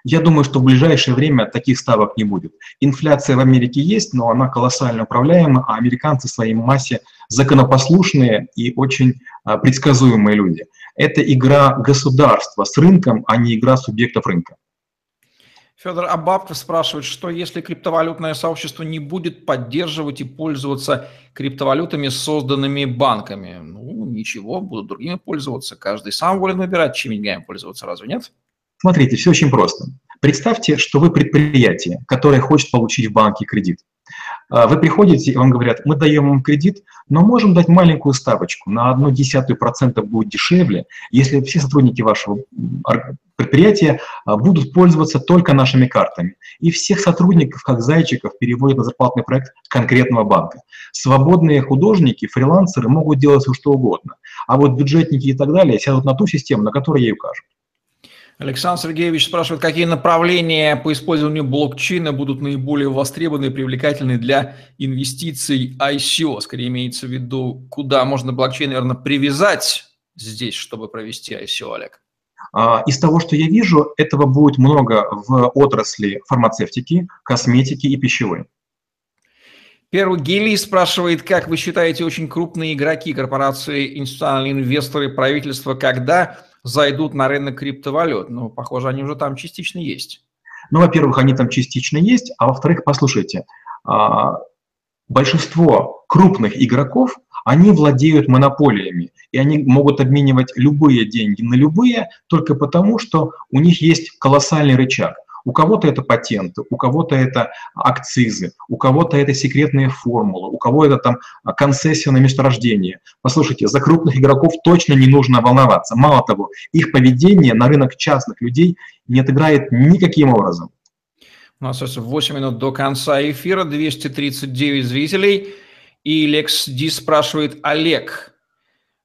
Speaker 2: Я думаю, что в ближайшее время таких ставок не будет. Инфляция в Америке есть, но она колоссально управляема, а американцы в своей массе законопослушные и очень а, предсказуемые люди. Это игра государства с рынком, а не игра субъектов рынка.
Speaker 1: Федор Абабков спрашивает, что если криптовалютное сообщество не будет поддерживать и пользоваться криптовалютами, созданными банками? Ну, ничего, будут другими пользоваться. Каждый сам волен выбирать, чем деньгами пользоваться, разве нет?
Speaker 2: Смотрите, все очень просто. Представьте, что вы предприятие, которое хочет получить в банке кредит. А, вы приходите, и вам говорят, мы даем вам кредит, но можем дать маленькую ставочку, на одну десятую процента будет дешевле, если все сотрудники вашего предприятия а, будут пользоваться только нашими картами. И всех сотрудников, как зайчиков, переводят на зарплатный проект конкретного банка. Свободные художники, фрилансеры могут делать все что угодно. А вот бюджетники и так далее сядут на ту систему, на которую я и укажу.
Speaker 1: Александр Сергеевич спрашивает, какие направления по использованию блокчейна будут наиболее востребованы и привлекательны для инвестиций ICO? Скорее имеется в виду, куда можно блокчейн, наверное, привязать здесь, чтобы провести ICO, Олег?
Speaker 2: А, из того, что я вижу, этого будет много в отрасли фармацевтики, косметики и пищевой.
Speaker 1: Первый Гели спрашивает, как вы считаете, очень крупные игроки, корпорации, институциональные инвесторы, правительства, когда зайдут на рынок криптовалют. Ну, похоже, они уже там частично есть.
Speaker 2: Ну, во-первых, они там частично есть, а во-вторых, послушайте, а, большинство крупных игроков, они владеют монополиями, и они могут обменивать любые деньги на любые только потому, что у них есть колоссальный рычаг. У кого-то это патенты, у кого-то это акцизы, у кого-то это секретные формулы, у кого это там концессия на месторождение. Послушайте, за крупных игроков точно не нужно волноваться. Мало того, их поведение на рынок частных людей не отыграет никаким образом.
Speaker 1: У нас остается 8 минут до конца эфира, 239 зрителей. И Лекс Ди спрашивает, Олег,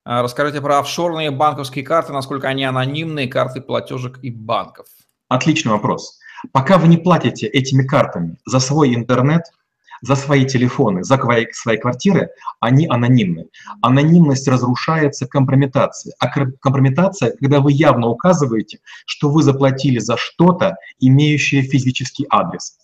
Speaker 1: а расскажите про офшорные банковские карты, насколько они анонимные, карты платежек и банков.
Speaker 2: Отличный вопрос. Пока вы не платите этими картами за свой интернет, за свои телефоны, за свои квартиры, они анонимны. Анонимность разрушается компрометацией. А компрометация, когда вы явно указываете, что вы заплатили за что-то, имеющее физический адрес.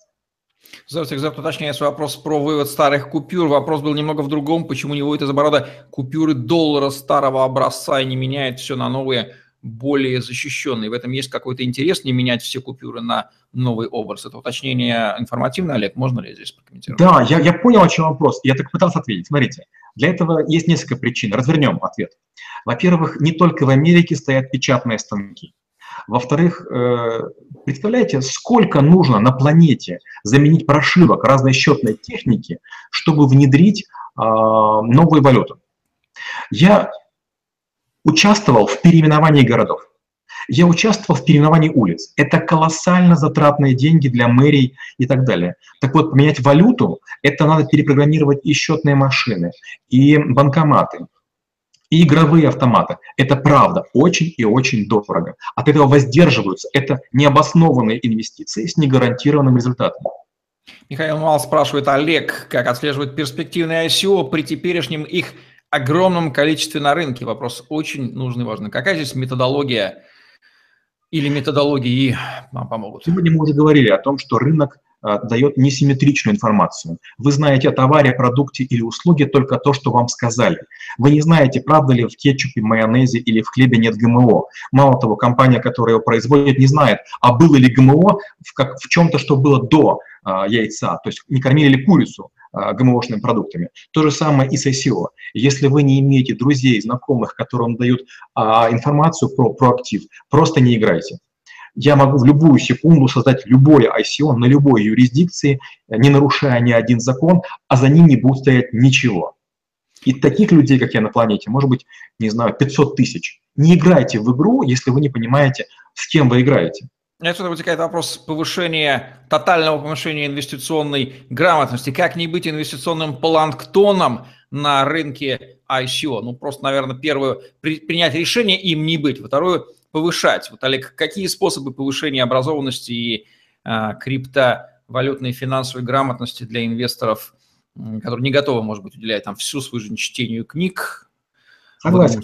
Speaker 1: Здравствуйте, Экзарт уточняет свой вопрос про вывод старых купюр. Вопрос был немного в другом. Почему не выводит из оборота купюры доллара старого образца и не меняет все на новые более защищенный. В этом есть какой-то интерес не менять все купюры на новый образ. Это уточнение информативное, Олег, можно ли здесь прокомментировать?
Speaker 2: Да, я, я понял, о чем вопрос. Я так пытался ответить. Смотрите, для этого есть несколько причин. Развернем ответ. Во-первых, не только в Америке стоят печатные станки. Во-вторых, э, представляете, сколько нужно на планете заменить прошивок разной счетной техники, чтобы внедрить а, новую валюту? Я участвовал в переименовании городов. Я участвовал в переименовании улиц. Это колоссально затратные деньги для мэрий и так далее. Так вот, поменять валюту, это надо перепрограммировать и счетные машины, и банкоматы, и игровые автоматы. Это правда очень и очень дорого. От этого воздерживаются. Это необоснованные инвестиции с негарантированным результатом.
Speaker 1: Михаил Мал спрашивает, Олег, как отслеживать перспективные ICO при теперешнем их огромном количестве на рынке. Вопрос очень нужный, важный. Какая здесь методология или методологии вам помогут?
Speaker 2: Сегодня мы уже говорили о том, что рынок а, дает несимметричную информацию. Вы знаете о товаре, продукте или услуге только то, что вам сказали. Вы не знаете, правда ли в кетчупе, майонезе или в хлебе нет ГМО. Мало того, компания, которая его производит, не знает, а было ли ГМО в, как, в чем-то, что было до а, яйца. То есть не кормили ли курицу ГМОшными продуктами. То же самое и с ICO. Если вы не имеете друзей, знакомых, которые вам дают а, информацию про, про актив, просто не играйте. Я могу в любую секунду создать любое ICO на любой юрисдикции, не нарушая ни один закон, а за ним не будет стоять ничего. И таких людей, как я на планете, может быть, не знаю, 500 тысяч. Не играйте в игру, если вы не понимаете, с кем вы играете.
Speaker 1: Отсюда вытекает вопрос повышения, тотального повышения инвестиционной грамотности. Как не быть инвестиционным планктоном на рынке ICO? Ну, просто, наверное, первое, при, принять решение им не быть, второе, повышать. Вот, Олег, какие способы повышения образованности и э, криптовалютной финансовой грамотности для инвесторов, которые не готовы, может быть, уделять там всю свою жизнь чтению книг?
Speaker 2: Согласен.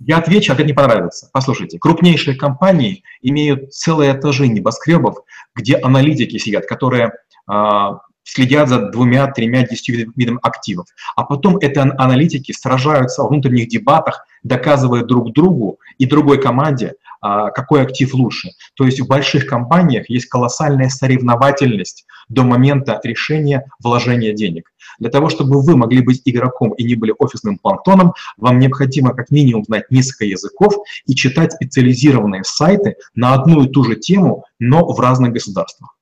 Speaker 2: Я отвечу, а это не понравится. Послушайте, крупнейшие компании имеют целые этажи небоскребов, где аналитики сидят, которые а, следят за двумя, тремя, десятью видами активов. А потом эти аналитики сражаются в внутренних дебатах, доказывая друг другу и другой команде, а, какой актив лучше. То есть в больших компаниях есть колоссальная соревновательность до момента решения вложения денег. Для того, чтобы вы могли быть игроком и не были офисным планктоном, вам необходимо как минимум знать несколько языков и читать специализированные сайты на одну и ту же тему, но в разных государствах.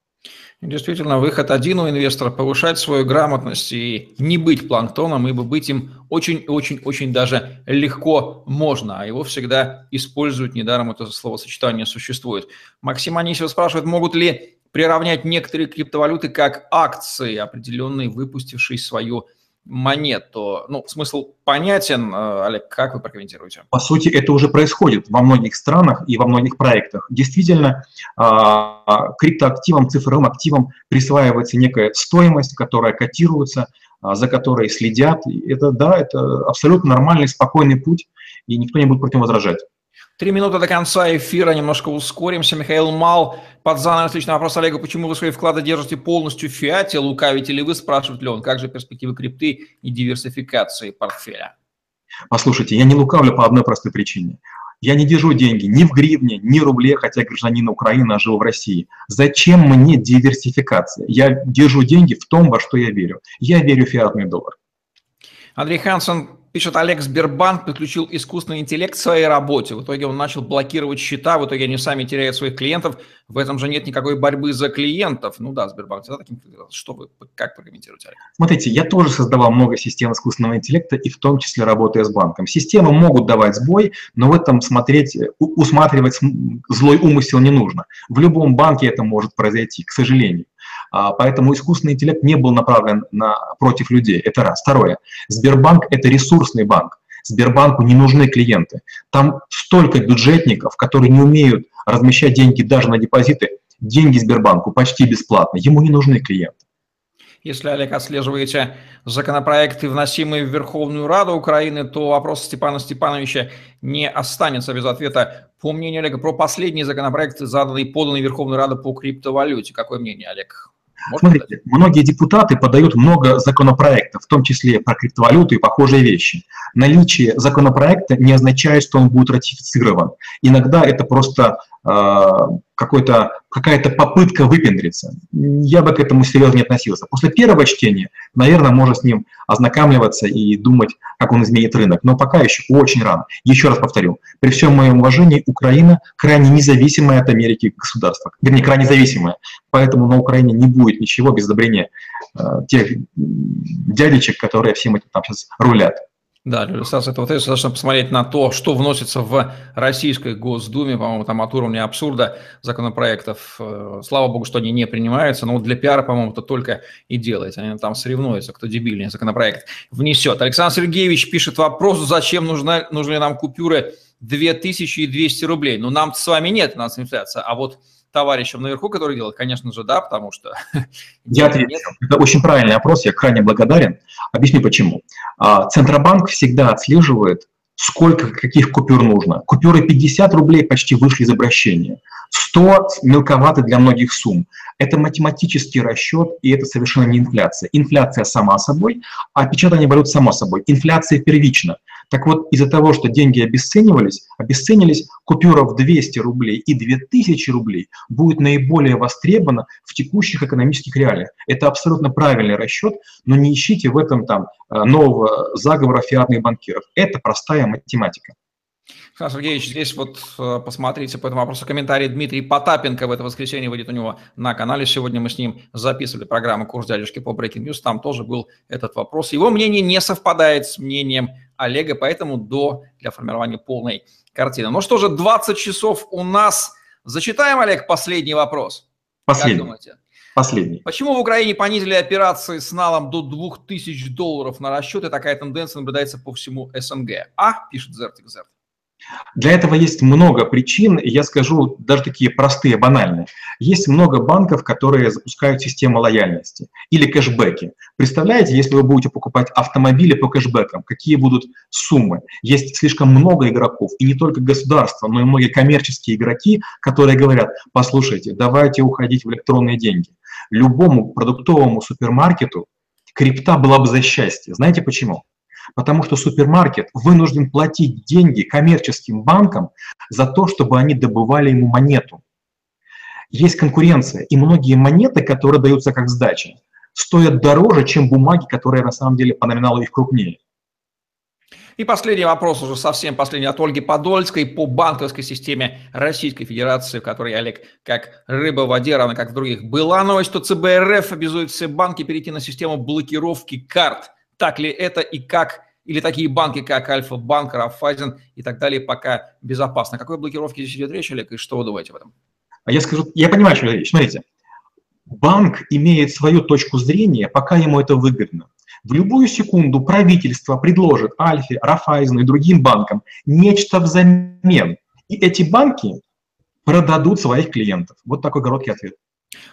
Speaker 1: Действительно, выход один у инвестора – повышать свою грамотность и не быть планктоном, ибо быть им очень-очень-очень даже легко можно, а его всегда используют, недаром это словосочетание существует. Максим Анисев спрашивает, могут ли приравнять некоторые криптовалюты как акции, определенные, выпустившие свою монет, то ну, смысл понятен. Э, Олег, как вы прокомментируете?
Speaker 2: По сути, это уже происходит во многих странах и во многих проектах. Действительно, а, криптоактивам, цифровым активам присваивается некая стоимость, которая котируется, а, за которой следят. Это, да, это абсолютно нормальный, спокойный путь, и никто не будет против возражать.
Speaker 1: Три минуты до конца эфира, немножко ускоримся. Михаил Мал, под занавес личный вопрос Олега, почему вы свои вклады держите полностью в фиате, лукавите ли вы, спрашивает ли он, как же перспективы крипты и диверсификации портфеля?
Speaker 2: Послушайте, я не лукавлю по одной простой причине. Я не держу деньги ни в гривне, ни в рубле, хотя гражданин Украины, а живу в России. Зачем мне диверсификация? Я держу деньги в том, во что я верю. Я верю в фиатный доллар.
Speaker 1: Андрей Хансен Пишет Олег, Сбербанк подключил искусственный интеллект к своей работе. В итоге он начал блокировать счета, в итоге они сами теряют своих клиентов. В этом же нет никакой борьбы за клиентов. Ну да, Сбербанк всегда таким Что вы, как прокомментируете, Олег?
Speaker 2: Смотрите, я тоже создавал много систем искусственного интеллекта, и в том числе работая с банком. Системы могут давать сбой, но в этом смотреть, усматривать злой умысел не нужно. В любом банке это может произойти, к сожалению. А, поэтому искусственный интеллект не был направлен на, против людей. Это раз. Второе. Сбербанк – это ресурсный банк. Сбербанку не нужны клиенты. Там столько бюджетников, которые не умеют размещать деньги даже на депозиты. Деньги Сбербанку почти бесплатно. Ему не нужны клиенты.
Speaker 1: Если, Олег, отслеживаете законопроекты, вносимые в Верховную Раду Украины, то вопрос Степана Степановича не останется без ответа. По мнению Олега, про последний законопроект, заданный и поданный Верховную Раду по криптовалюте. Какое мнение, Олег?
Speaker 2: Можно Смотрите, многие депутаты подают много законопроектов, в том числе про криптовалюту и похожие вещи. Наличие законопроекта не означает, что он будет ратифицирован. Иногда это просто какой-то, какая-то попытка выпендриться. Я бы к этому серьезно не относился. После первого чтения, наверное, можно с ним ознакомливаться и думать, как он изменит рынок. Но пока еще очень рано. Еще раз повторю, при всем моем уважении, Украина крайне независимая от Америки государство. Вернее, крайне зависимая. Поэтому на Украине не будет ничего без одобрения э, тех дядечек, которые всем этим там сейчас рулят.
Speaker 1: Да, иллюстрация этого тезиса достаточно посмотреть на то, что вносится в Российской Госдуме, по-моему, там от уровня абсурда законопроектов. Э, слава богу, что они не принимаются, но вот для пиара, по-моему, это только и делается. Они там соревнуются, кто дебильнее законопроект внесет. Александр Сергеевич пишет вопрос, зачем нужны, нужны нам купюры 2200 рублей. Ну, нам с вами нет, у нас инфляция, а вот товарищам наверху, который делает, конечно же, да, потому что...
Speaker 2: Я отвечу. Это очень правильный вопрос, я крайне благодарен. Объясню почему. А, Центробанк всегда отслеживает, сколько каких купюр нужно. Купюры 50 рублей почти вышли из обращения. 100 мелковаты для многих сумм. Это математический расчет, и это совершенно не инфляция. Инфляция сама собой, а печатание валют само собой. Инфляция первична. Так вот, из-за того, что деньги обесценивались, обесценились, купюра в 200 рублей и 2000 рублей будет наиболее востребована в текущих экономических реалиях. Это абсолютно правильный расчет, но не ищите в этом там э, нового заговора фиатных банкиров. Это простая математика.
Speaker 1: Александр Сергеевич, здесь вот э, посмотрите по этому вопросу комментарий Дмитрий Потапенко в это воскресенье выйдет у него на канале. Сегодня мы с ним записывали программу «Курс дядюшки» по Breaking News. Там тоже был этот вопрос. Его мнение не совпадает с мнением Олега, поэтому до для формирования полной картины. Ну что же, 20 часов у нас. Зачитаем, Олег, последний вопрос.
Speaker 2: Последний. Как думаете? Последний.
Speaker 1: Почему в Украине понизили операции с налом до 2000 долларов на расчет, и такая тенденция наблюдается по всему СНГ? А, пишет Зертик Зерт.
Speaker 2: Для этого есть много причин, я скажу даже такие простые, банальные. Есть много банков, которые запускают систему лояльности или кэшбэки. Представляете, если вы будете покупать автомобили по кэшбэкам, какие будут суммы? Есть слишком много игроков, и не только государства, но и многие коммерческие игроки, которые говорят, послушайте, давайте уходить в электронные деньги. Любому продуктовому супермаркету крипта была бы за счастье. Знаете почему? Потому что супермаркет вынужден платить деньги коммерческим банкам за то, чтобы они добывали ему монету. Есть конкуренция, и многие монеты, которые даются как сдача, стоят дороже, чем бумаги, которые на самом деле по номиналу их крупнее.
Speaker 1: И последний вопрос, уже совсем последний, от Ольги Подольской по банковской системе Российской Федерации, в которой Олег как рыба в воде, равно как в других. Была новость, что ЦБ РФ обязует все банки перейти на систему блокировки карт. Так ли это и как? Или такие банки, как Альфа-банк, Рафайзен и так далее, пока безопасно. О какой блокировке здесь идет речь, Олег, и что вы думаете об этом?
Speaker 2: А я скажу, я понимаю, что речь. Смотрите, банк имеет свою точку зрения, пока ему это выгодно. В любую секунду правительство предложит Альфе, Рафайзену и другим банкам нечто взамен. И эти банки продадут своих клиентов. Вот такой короткий ответ.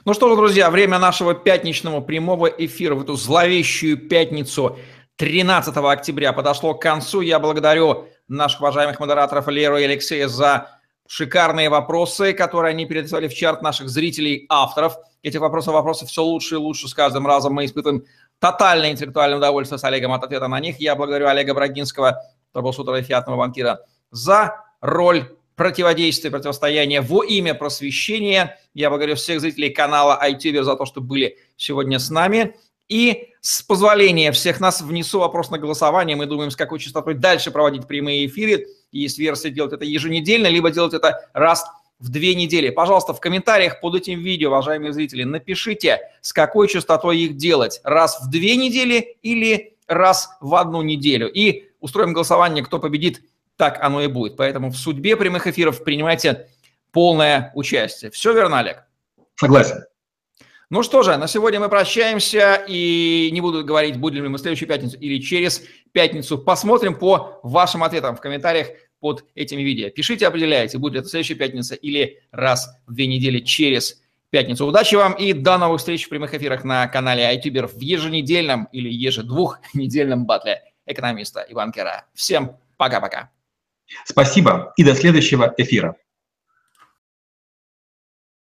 Speaker 1: Ну что же, друзья, время нашего пятничного прямого эфира в эту зловещую пятницу 13 октября подошло к концу. Я благодарю наших уважаемых модераторов Леру и Алексея за шикарные вопросы, которые они передавали в чат наших зрителей, авторов. Этих вопросов вопросы все лучше и лучше с каждым разом. Мы испытываем тотальное интеллектуальное удовольствие с Олегом от ответа на них. Я благодарю Олега Брагинского, troubleshooter а и фиатного банкира, за роль противодействия, противостояния во имя просвещения. Я благодарю всех зрителей канала iTuber за то, что были сегодня с нами. И с позволения всех нас внесу вопрос на голосование. Мы думаем, с какой частотой дальше проводить прямые эфиры. Есть версия делать это еженедельно, либо делать это раз в две недели. Пожалуйста, в комментариях под этим видео, уважаемые зрители, напишите, с какой частотой их делать. Раз в две недели или раз в одну неделю. И устроим голосование, кто победит так оно и будет. Поэтому в судьбе прямых эфиров принимайте полное участие. Все верно, Олег?
Speaker 2: Согласен.
Speaker 1: Ну что же, на сегодня мы прощаемся и не буду говорить, будем ли мы в следующую пятницу или через пятницу. Посмотрим по вашим ответам в комментариях под этими видео. Пишите, определяйте, будет ли это следующая пятница или раз в две недели через пятницу. Удачи вам и до новых встреч в прямых эфирах на канале iTuber в еженедельном или ежедвухнедельном батле экономиста и банкера. Всем пока-пока.
Speaker 2: Спасибо и до следующего эфира.